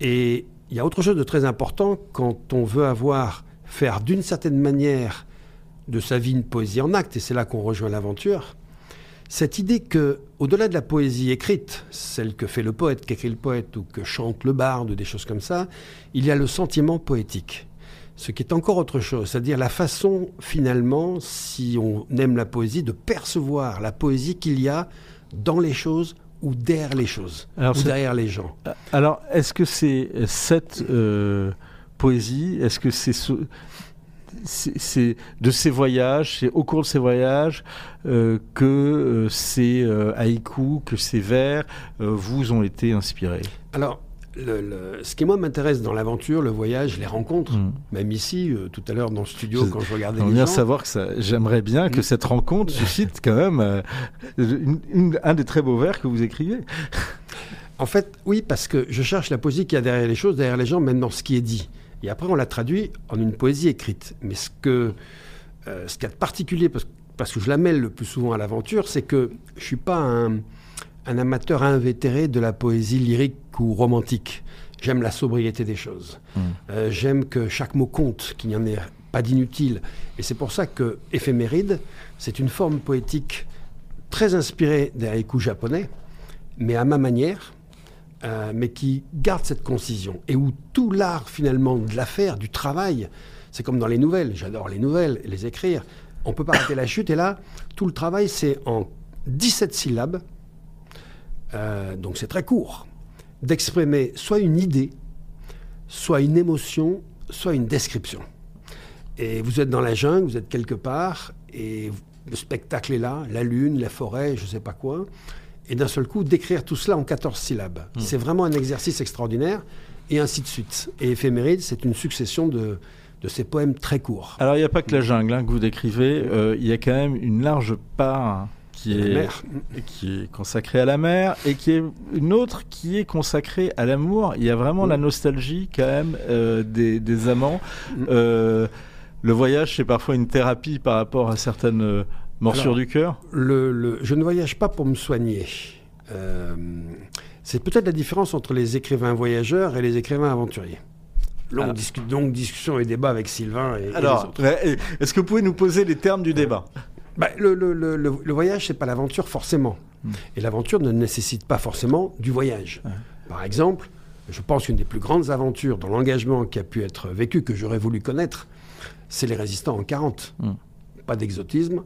Et il y a autre chose de très important quand on veut avoir, faire d'une certaine manière de sa vie une poésie en acte, et c'est là qu'on rejoint l'aventure, cette idée que, au-delà de la poésie écrite, celle que fait le poète, qu'écrit le poète, ou que chante le barde, des choses comme ça, il y a le sentiment poétique. Ce qui est encore autre chose, c'est-à-dire la façon finalement, si on aime la poésie, de percevoir la poésie qu'il y a dans les choses ou derrière les choses, Alors, ou derrière les gens. Alors, est-ce que c'est cette euh, poésie, est-ce que c'est ce- c'est c'est de ces voyages, c'est au cours de ces voyages euh, que euh, ces euh, haïkus, que ces vers euh, vous ont été inspirés? Alors, le- le- ce qui moi m'intéresse dans l'aventure, le voyage, les rencontres, Mm. même ici, euh, tout à l'heure dans le studio, Je- quand je regardais vient gens, savoir que ça. J'aimerais bien que cette rencontre suscite quand même euh, une- une- un des très beaux vers que vous écrivez. En fait, oui, parce que je cherche la poésie qu'il y a derrière les choses, derrière les gens, même dans ce qui est dit. Et après, on la traduit en une poésie écrite. Mais ce que, euh, ce qu'il y a de particulier, parce, parce que je la mêle le plus souvent à l'aventure, c'est que je suis pas un, un amateur invétéré de la poésie lyrique ou romantique. J'aime la sobriété des choses. Mm. Euh, J'aime que chaque mot compte, qu'il n'y en ait pas d'inutile. Et c'est pour ça que éphéméride, c'est une forme poétique très inspirée des haïkus japonais, mais à ma manière, euh, mais qui garde cette concision et où tout l'art finalement de l'affaire, du travail, c'est comme dans les nouvelles. J'adore les nouvelles, les écrire. On peut pas arrêter la chute et là, tout le travail c'est en 17 syllabes, euh, donc c'est très court, d'exprimer soit une idée, soit une émotion, soit une description. Et vous êtes dans la jungle, vous êtes quelque part, et le spectacle est là, la lune, la forêt, je ne sais pas quoi. Et d'un seul coup, d'écrire tout cela en 14 syllabes. C'est vraiment un exercice extraordinaire, et ainsi de suite. Et éphéméride, c'est une succession de, de ces poèmes très courts. Alors, il n'y a pas que la jungle hein, que vous décrivez, euh, il y a quand même une large part qui est, qui est consacrée à la mer et qui est une autre qui est consacrée à l'amour. Il y a vraiment la nostalgie quand même euh, des, des amants. Mm. Euh, le voyage, c'est parfois une thérapie par rapport à certaines euh, morsures Alors, du cœur. Le, le- je ne voyage pas pour me soigner. Euh, c'est peut-être la différence entre les écrivains voyageurs et les écrivains aventuriers. Longue, discu- longue discussion et débat avec Sylvain et, Alors, est-ce que vous pouvez nous poser les termes du débat? Bah, le, le- le- le- voyage, c'est pas l'aventure forcément. Mm. Et l'aventure ne nécessite pas forcément du voyage. Ouais. Par exemple, je pense qu'une des plus grandes aventures dans l'engagement qui a pu être vécue, que j'aurais voulu connaître, c'est les résistants en 40. Mm. Pas d'exotisme,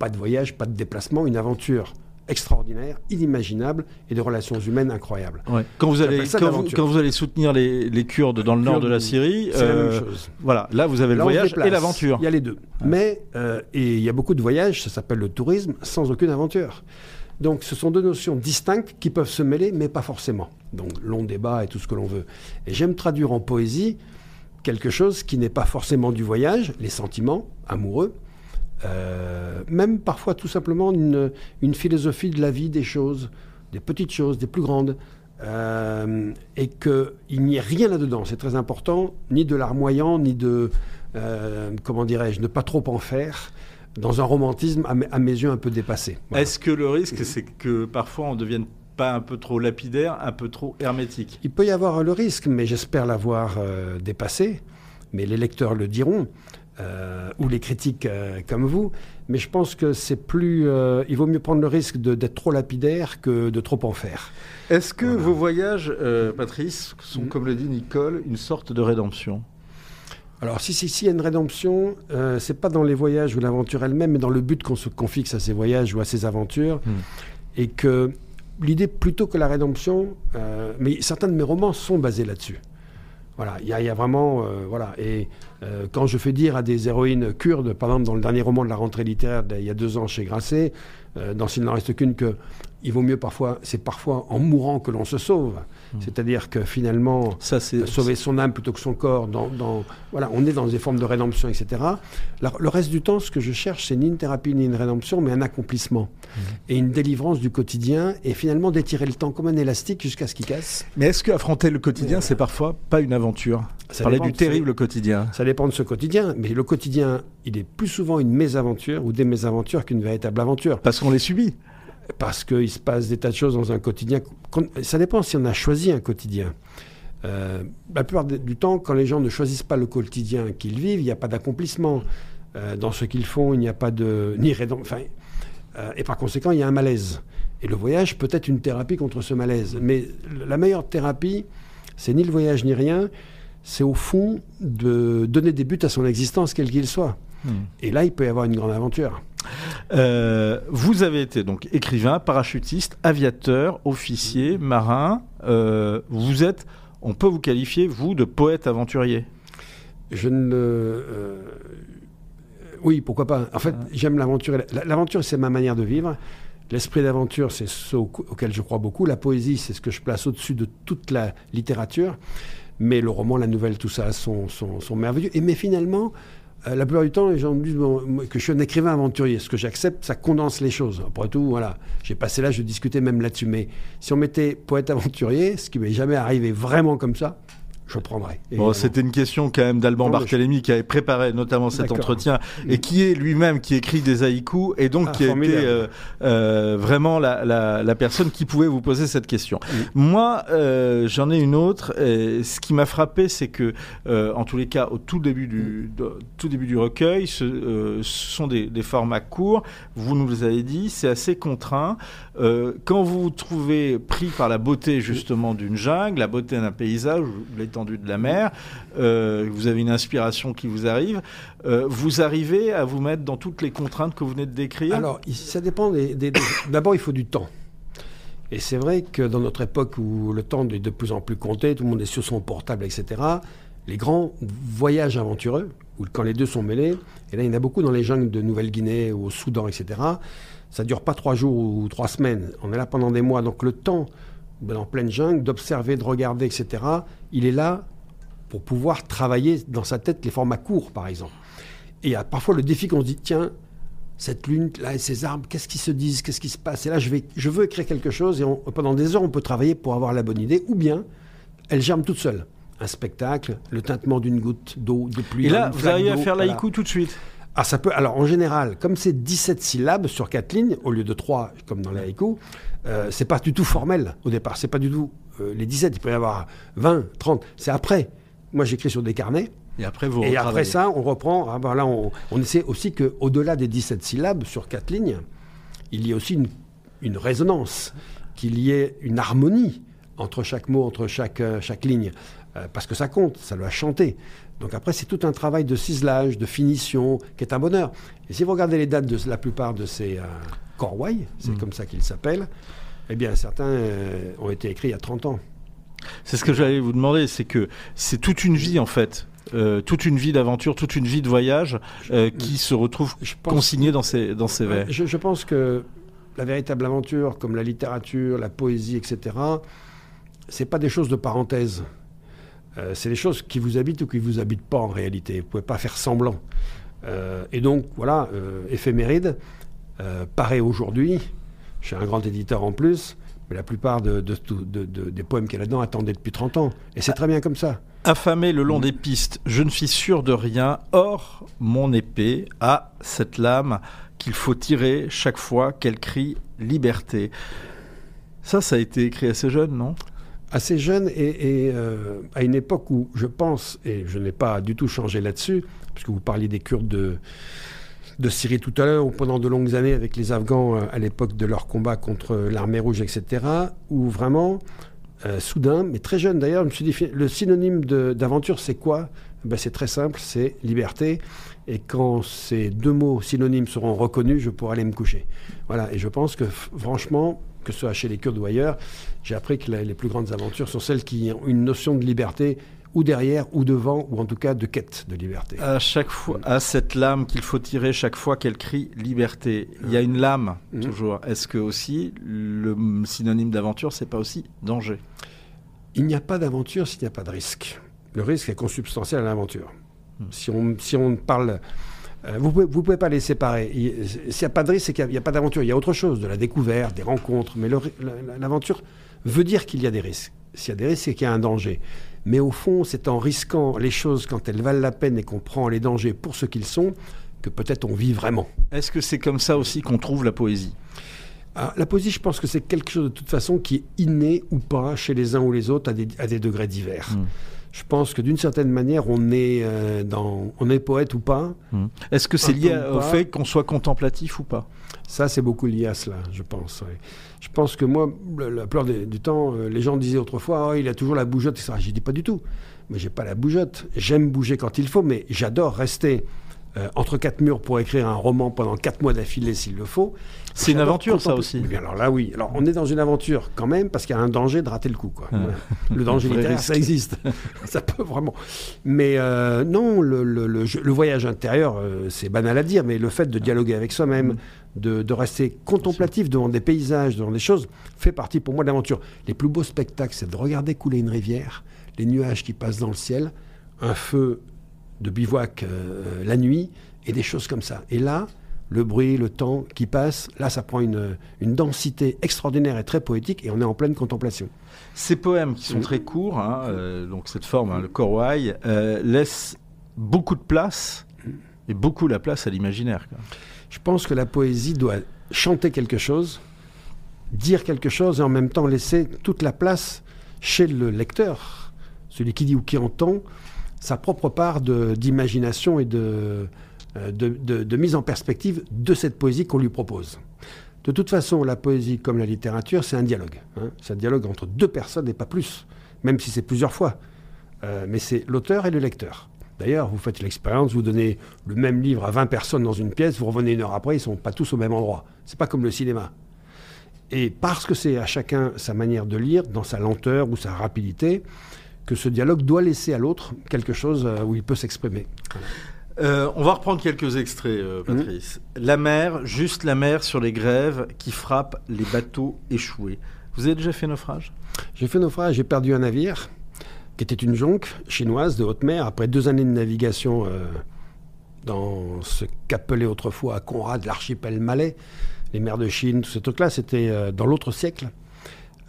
pas de voyage, pas de déplacement, une aventure extraordinaire, inimaginable et de relations humaines incroyables. Ouais. Quand, vous allez, J'appelle ça quand, vous, l'aventure. quand vous allez soutenir les, les Kurdes dans le nord de la Syrie, C'est la euh, même chose. voilà, là vous avez le Là, voyage et l'aventure. Il y a les deux. Mais, euh, et il y a beaucoup de voyages, ça s'appelle le tourisme, sans aucune aventure. Donc ce sont deux notions distinctes qui peuvent se mêler, mais pas forcément. Donc long débat et tout ce que l'on veut. Et j'aime traduire en poésie quelque chose qui n'est pas forcément du voyage, les sentiments amoureux, euh, même parfois tout simplement une, une philosophie de la vie, des choses, des petites choses, des plus grandes, euh, et qu'il n'y ait rien là-dedans, c'est très important, ni de larmoyant, ni de, euh, comment dirais-je, ne pas trop en faire, dans un romantisme à, mes- à mes yeux un peu dépassé. Voilà. Est-ce que le risque, c'est que parfois on ne devienne pas un peu trop lapidaire, un peu trop hermétique? Il peut y avoir le risque, mais j'espère l'avoir dépassé, mais les lecteurs le diront. Euh, ou les critiques euh, comme vous, mais je pense que c'est plus. euh, il vaut mieux prendre le risque d'être trop lapidaire que de trop en faire. Est-ce que Voilà. vos voyages, euh, Patrice, sont, Mm. comme le dit Nicole, une sorte de rédemption? Alors, si, si, si, il y a une rédemption, euh, c'est pas dans les voyages ou l'aventure elle-même, mais dans le but qu'on se qu'on fixe à ces voyages ou à ces aventures. Hmm. Et que l'idée, plutôt que la rédemption, euh, mais certains de mes romans sont basés là-dessus. Voilà, il y, a- il vraiment. euh, voilà. Et euh, quand je fais dire à des héroïnes kurdes, par exemple, dans le dernier roman de la rentrée littéraire d'il y a deux ans chez Grasset, euh, dans S'il n'en reste qu'une, que il vaut mieux parfois, c'est parfois en mourant que l'on se sauve. C'est-à-dire que finalement, Ça, c'est sauver son âme plutôt que son corps. Dans, dans- voilà, on est dans des formes de rédemption, etc. Le reste du temps, ce que je cherche, c'est ni une thérapie ni une rédemption, mais un accomplissement et une délivrance du quotidien, et finalement d'étirer le temps comme un élastique jusqu'à ce qu'il casse. Mais est-ce qu'affronter le quotidien, c'est parfois pas une aventure? Ça Parler du ce- terrible quotidien. Ça dépend de ce quotidien, mais le quotidien, il est plus souvent une mésaventure ou des mésaventures qu'une véritable aventure. Parce qu'on les subit. Parce qu'il se passe des tas de choses dans un quotidien. Ça dépend si on a choisi un quotidien. Euh, la plupart du temps, quand les gens ne choisissent pas le quotidien qu'ils vivent, il n'y a pas d'accomplissement. Euh, dans ce qu'ils font, il n'y a pas de... Ni enfin, euh, et par conséquent, il y a un malaise. Et le voyage peut être une thérapie contre ce malaise. Mais la meilleure thérapie, c'est ni le voyage ni rien, c'est au fond de donner des buts à son existence, quel qu'il soit. Et là, il peut y avoir une grande aventure. Euh, vous avez été donc écrivain, parachutiste, aviateur, officier, marin. Euh, vous êtes, on peut vous qualifier, vous, de poète aventurier Je ne. Euh, oui, pourquoi pas. En fait, j'aime l'aventure. L'aventure, c'est ma manière de vivre. L'esprit d'aventure, c'est ce auquel je crois beaucoup. La poésie, c'est ce que je place au-dessus de toute la littérature. Mais le roman, la nouvelle, tout ça sont, sont, merveilleux. Et mais finalement, euh, la plupart du temps, les gens me disent que je suis un écrivain aventurier. Ce que j'accepte, ça condense les choses. Après tout, voilà, j'ai passé l'âge de discuter même là-dessus. Mais si on mettait poète aventurier, ce qui m'est jamais arrivé vraiment comme ça, je prendrai. Bon, c'était une question quand même d'Alban Barthélemy qui avait préparé notamment cet entretien et qui est lui-même qui écrit des haïkus et donc ah, qui était euh, euh, vraiment la, la, la, personne qui pouvait vous poser cette question. Moi, euh, j'en ai une autre. Et ce qui m'a frappé, c'est que, euh, en tous les cas, au tout début du, tout début du recueil, ce, euh, ce sont des, des, formats courts. Vous nous avez dit, c'est assez contraint. quand vous vous trouvez pris par la beauté justement d'une jungle, la beauté d'un paysage, l'étendue de la mer, euh, vous avez une inspiration qui vous arrive, euh, vous arrivez à vous mettre dans toutes les contraintes que vous venez de décrire? Alors, ça dépend des... D'abord, il faut du temps. Et c'est vrai que dans notre époque où le temps est de plus en plus compté, tout le monde est sur son portable, etc., les grands voyages aventureux, où quand les deux sont mêlés, et là il y en a beaucoup dans les jungles de Nouvelle-Guinée ou au Soudan, etc., ça dure pas trois jours ou trois semaines, on est là pendant des mois, donc le temps en pleine jungle, d'observer, de regarder, etc., il est là pour pouvoir travailler dans sa tête les formats courts, par exemple. Et il y a parfois le défi qu'on se dit, tiens, cette lune, là, et ces arbres, qu'est-ce qu'ils se disent, qu'est-ce qui se passe? Et là, je, vais, je veux écrire quelque chose, et pendant des heures, on peut travailler pour avoir la bonne idée, ou bien, elle germe toute seule. Un spectacle, le tintement d'une goutte d'eau, de pluie. Et là, vous arrivez à faire l'aïkou tout de suite ah, ça peut. Alors, en général, comme c'est 17 syllabes sur 4 lignes, au lieu de 3, comme dans l'haïku, euh, c'est pas du tout formel au départ. C'est pas du tout euh, les 17. Il peut y avoir 20, 30. C'est après. Moi, j'écris sur des carnets. Et après, vous Et après ça, on reprend. Ah, ben là, on, essaie aussi qu'au-delà des 17 syllabes sur 4 lignes, il y ait aussi une, résonance, qu'il y ait une harmonie entre chaque mot, entre chaque, euh, chaque ligne. Euh, parce que ça compte, ça doit chanter. Donc après, c'est tout un travail de ciselage, de finition, qui est un bonheur. Et si vous regardez les dates de la plupart de ces euh, c'est mm. comme ça qu'ils s'appellent, eh bien certains euh, ont été écrits il y a 30 ans. C'est ce que j'allais vous demander, c'est que c'est toute une vie en fait. Euh, toute une vie d'aventure, toute une vie de voyage euh, qui se retrouve consignée dans ces, dans ces vers. Je, je, pense que la véritable aventure, comme la littérature, la poésie, etc., c'est pas des choses de parenthèse. Euh, c'est des choses qui vous habitent ou qui ne vous habitent pas en réalité. Vous ne pouvez pas faire semblant. Euh, et donc, voilà, euh, Éphéméride paraît aujourd'hui. Suis un grand éditeur en plus, mais la plupart de, des poèmes qu'il y a là-dedans attendaient depuis 30 ans. Et c'est très bien comme ça. Affamé le long des pistes, je ne suis sûr de rien. Or, mon épée a cette lame qu'il faut tirer chaque fois qu'elle crie liberté. Ça, ça a été écrit assez jeune, non? Assez jeune et, euh, à une époque où je pense, et je n'ai pas du tout changé là-dessus, puisque vous parliez des Kurdes de, Syrie tout à l'heure, ou pendant de longues années avec les Afghans euh, à l'époque de leur combat contre l'armée rouge, etc., où vraiment, euh, soudain, mais très jeune d'ailleurs, je me suis dit, le synonyme d'aventure, c'est quoi? Ben, C'est très simple, c'est liberté. Et quand ces deux mots synonymes seront reconnus, je pourrai aller me coucher. Voilà, et je pense que franchement, que ce soit chez les Kurdes ou ailleurs, j'ai appris que les plus grandes aventures sont celles qui ont une notion de liberté ou derrière, ou devant, ou en tout cas de quête de liberté. À chaque fois, à cette lame qu'il faut tirer chaque fois qu'elle crie liberté. Il y a une lame mmh. toujours. Est-ce que aussi le synonyme d'aventure, c'est pas aussi danger? Il n'y a pas d'aventure s'il n'y a pas de risque. Le risque est consubstantiel à l'aventure. Mmh. Si on si on parle euh, vous ne pouvez, pas les séparer. S'il n'y a pas de risque, c'est qu'il n'y a, pas d'aventure. Il y a autre chose, de la découverte, des rencontres. Mais l'aventure veut dire qu'il y a des risques. S'il y a des risques, c'est qu'il y a un danger. Mais au fond, c'est en risquant les choses quand elles valent la peine et qu'on prend les dangers pour ce qu'ils sont que peut-être on vit vraiment. Est-ce que c'est comme ça aussi qu'on trouve la poésie? Ah, La poésie, je pense que c'est quelque chose de toute façon qui est inné ou pas chez les uns ou les autres à des, degrés divers. Hmm. Je pense que d'une certaine manière, on est, euh, dans, on est poète ou pas. Hmm. Est-ce que c'est lié au fait qu'on soit contemplatif ou pas? Ça, c'est beaucoup lié à cela, je pense. ouais. Je pense que moi, le- la plupart des- du temps, euh, les gens disaient autrefois, Oh, il a toujours la bougeotte, etc. Je dis pas du tout. Mais j'ai pas la bougeotte. J'aime bouger quand il faut, mais j'adore rester euh, entre quatre murs pour écrire un roman pendant quatre mois d'affilée s'il le faut. C'est une aventure, ça aussi. Alors là, oui. Alors, on est dans une aventure quand même, parce qu'il y a un danger de rater le coup. Quoi. Voilà. Le danger littéraire, ça existe. ça peut vraiment. Mais euh, non, le, le- le jeu- le voyage intérieur, euh, c'est banal à dire, mais le fait de dialoguer avec soi-même, de, de rester contemplatif devant des paysages, devant des choses, fait partie pour moi de l'aventure. Les plus beaux spectacles, c'est de regarder couler une rivière, les nuages qui passent dans le ciel, un feu de bivouac euh, la nuit, et des choses comme ça. Et là, le bruit, le temps qui passe, là, ça prend une, une densité extraordinaire et très poétique, et on est en pleine contemplation. Ces poèmes qui sont très courts, hein, euh, donc cette forme, hein, le korwai, euh, laisse beaucoup de place et beaucoup la place à l'imaginaire. Je pense que la poésie doit chanter quelque chose, dire quelque chose, et en même temps laisser toute la place chez le lecteur, celui qui dit ou qui entend, sa propre part d'imagination et de, de, de- de mise en perspective de cette poésie qu'on lui propose. De toute façon, la poésie, comme la littérature, c'est un dialogue. hein. C'est un dialogue entre deux personnes et pas plus, même si c'est plusieurs fois. Euh, mais c'est l'auteur et le lecteur. D'ailleurs, vous faites l'expérience, vous donnez le même livre à 20 personnes dans une pièce, vous revenez une heure après, ils ne sont pas tous au même endroit. C'est pas comme le cinéma. Et parce que c'est à chacun sa manière de lire, dans sa lenteur ou sa rapidité, que ce dialogue doit laisser à l'autre quelque chose euh, où il peut s'exprimer. Euh, on va reprendre quelques extraits, euh, Patrice. La mer, juste la mer sur les grèves qui frappent les bateaux échoués. Vous avez déjà fait naufrage? J'ai fait naufrage, j'ai perdu un navire qui était une jonque chinoise de haute mer après deux années de navigation euh, dans ce qu'appelait autrefois à Conrad l'archipel malais, les mers de Chine, tout ce truc-là, c'était dans l'autre siècle.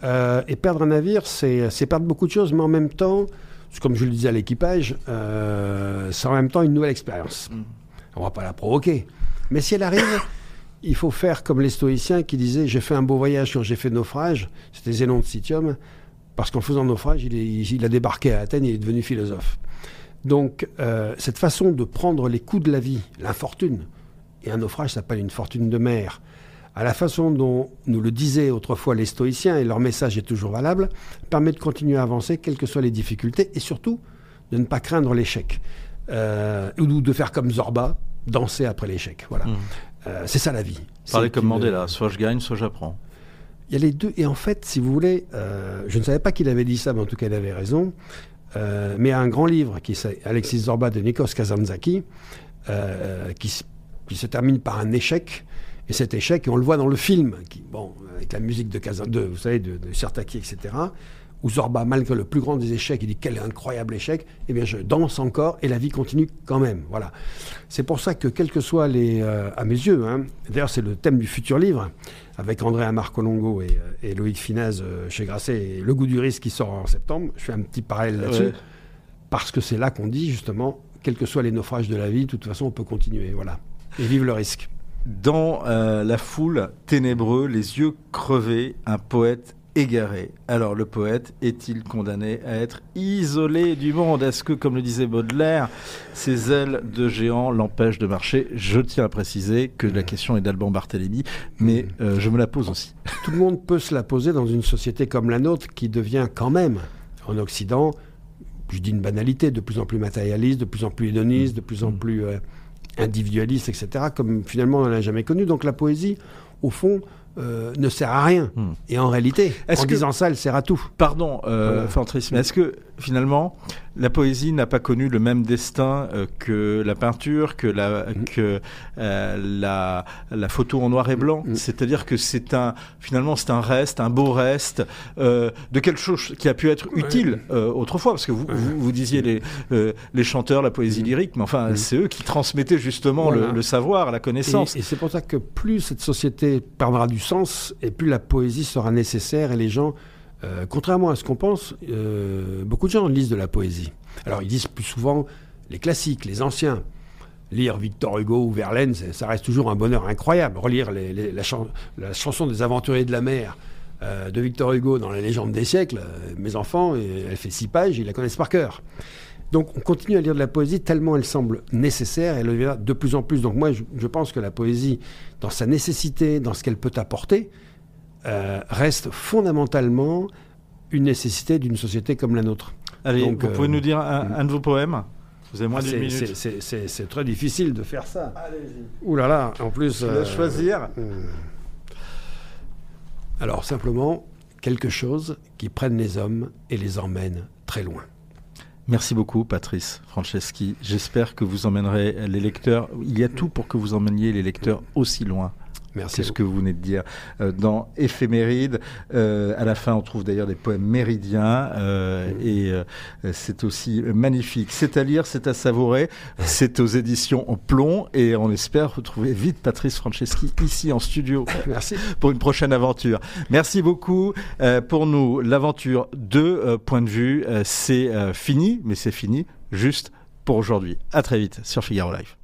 Et perdre un navire, c'est perdre beaucoup de choses, mais en même temps, comme je le disais à l'équipage, euh, c'est en même temps une nouvelle expérience. Mm. On va pas la provoquer. Mais si elle arrive, il faut faire comme les stoïciens qui disaient J'ai fait un beau voyage quand j'ai fait naufrage. C'était Zénon de Citium. Parce qu'en faisant naufrage, il, est- il a débarqué à Athènes et il est devenu philosophe. Donc, euh, cette façon de prendre les coups de la vie, l'infortune, et un naufrage s'appelle une fortune de mer, à la façon dont nous le disaient autrefois les stoïciens, et leur message est toujours valable, permet de continuer à avancer, quelles que soient les difficultés, et surtout de ne pas craindre l'échec. Euh, ou de faire comme Zorba, danser après l'échec. Voilà. Mm. Euh, c'est ça la vie. Parlez comme Mandela, soit je gagne, soit j'apprends. il y a les deux. Et en fait, si vous voulez, euh, je ne savais pas qu'il avait dit ça, mais en tout cas, il avait raison. Euh, mais il y a un grand livre, qui est Alexis Zorba de Nikos Kazantzaki, qui se termine par un échec. Et cet échec, et on le voit dans le film, qui, bon, avec la musique de, Kazan, de vous savez, de, de Sirtaki, etc., où Zorba, malgré le plus grand des échecs, il dit quel incroyable échec, eh bien je danse encore et la vie continue quand même. Voilà. C'est pour ça que, quels que soient les. euh, à mes yeux, hein, d'ailleurs c'est le thème du futur livre, avec André Amarcolongo et, euh, et Loïc Finaz euh, chez Grasset, et Le goût du risque qui sort en septembre. Je fais un petit parallèle là-dessus, Ouais. parce que c'est là qu'on dit justement, quels que soient les naufrages de la vie, de toute façon on peut continuer. Voilà. Et vive le risque. Dans euh, la foule, ténébreux, les yeux crevés, un poète égaré. Alors le poète est-il condamné à être isolé du monde? Est-ce que, comme le disait Baudelaire, ses ailes de géant l'empêchent de marcher? Je tiens à préciser que la question est d'Alban Barthélémy, mais euh, je me la pose aussi. Tout le monde peut se la poser dans une société comme la nôtre qui devient quand même, en Occident, je dis une banalité, de plus en plus matérialiste, de plus en plus hédoniste, de plus en plus euh, individualiste, etc., comme finalement on n'en a jamais connu. Donc la poésie, au fond, euh, ne sert à rien. Hmm. Et en réalité, Est-ce en que- disant ça, elle sert à tout. Pardon, euh, Voilà. Fantrice, mais est-ce que finalement la poésie n'a pas connu le même destin euh, que la peinture, que la que euh, la, la photo en noir et blanc? Mm. C'est-à-dire que c'est un finalement c'est un reste, un beau reste euh, de quelque chose qui a pu être utile euh, autrefois, parce que vous, vous, vous disiez les euh, les chanteurs, la poésie lyrique, mais enfin c'est eux qui transmettaient justement Voilà. le, le savoir, la connaissance. Et, et c'est pour ça que plus cette société perdra du sens, et plus la poésie sera nécessaire, et les gens, euh, contrairement à ce qu'on pense, euh, beaucoup de gens lisent de la poésie. Alors ils disent plus souvent les classiques, les anciens. Lire Victor Hugo ou Verlaine, ça reste toujours un bonheur incroyable. Relire la, chan- la chanson des aventuriers de la mer euh, de Victor Hugo dans La légende des siècles, mes enfants, elle fait six pages, ils la connaissent par cœur. Donc on continue à lire de la poésie tellement elle semble nécessaire, elle le devient de plus en plus. Donc moi je, pense que la poésie, dans sa nécessité, dans ce qu'elle peut apporter, euh, reste fondamentalement une nécessité d'une société comme la nôtre. Allez, vous pouvez nous dire un, mm. de vos poèmes? Vous avez moins ah, d'une minute. C'est très difficile de faire ça. Allez-y. Ouh là là, en plus. Euh, choisir. Alors simplement, quelque chose qui prenne les hommes et les emmène très loin. Merci beaucoup, Patrice Franceschi. J'espère que vous emmènerez les lecteurs. Il y a tout pour que vous emmeniez les lecteurs aussi loin. C'est ce que vous venez de dire. Euh, dans Éphéméride, euh, à la fin, on trouve d'ailleurs des poèmes méridiens euh, et c'est aussi magnifique. C'est à lire, c'est à savourer. C'est aux éditions Plomb et on espère retrouver vite Patrice Franceschi ici en studio. Merci. Pour une prochaine aventure. Merci beaucoup. pour nous, l'aventure de point de vue, c'est fini, mais c'est fini juste pour aujourd'hui. À très vite sur Figaro Live.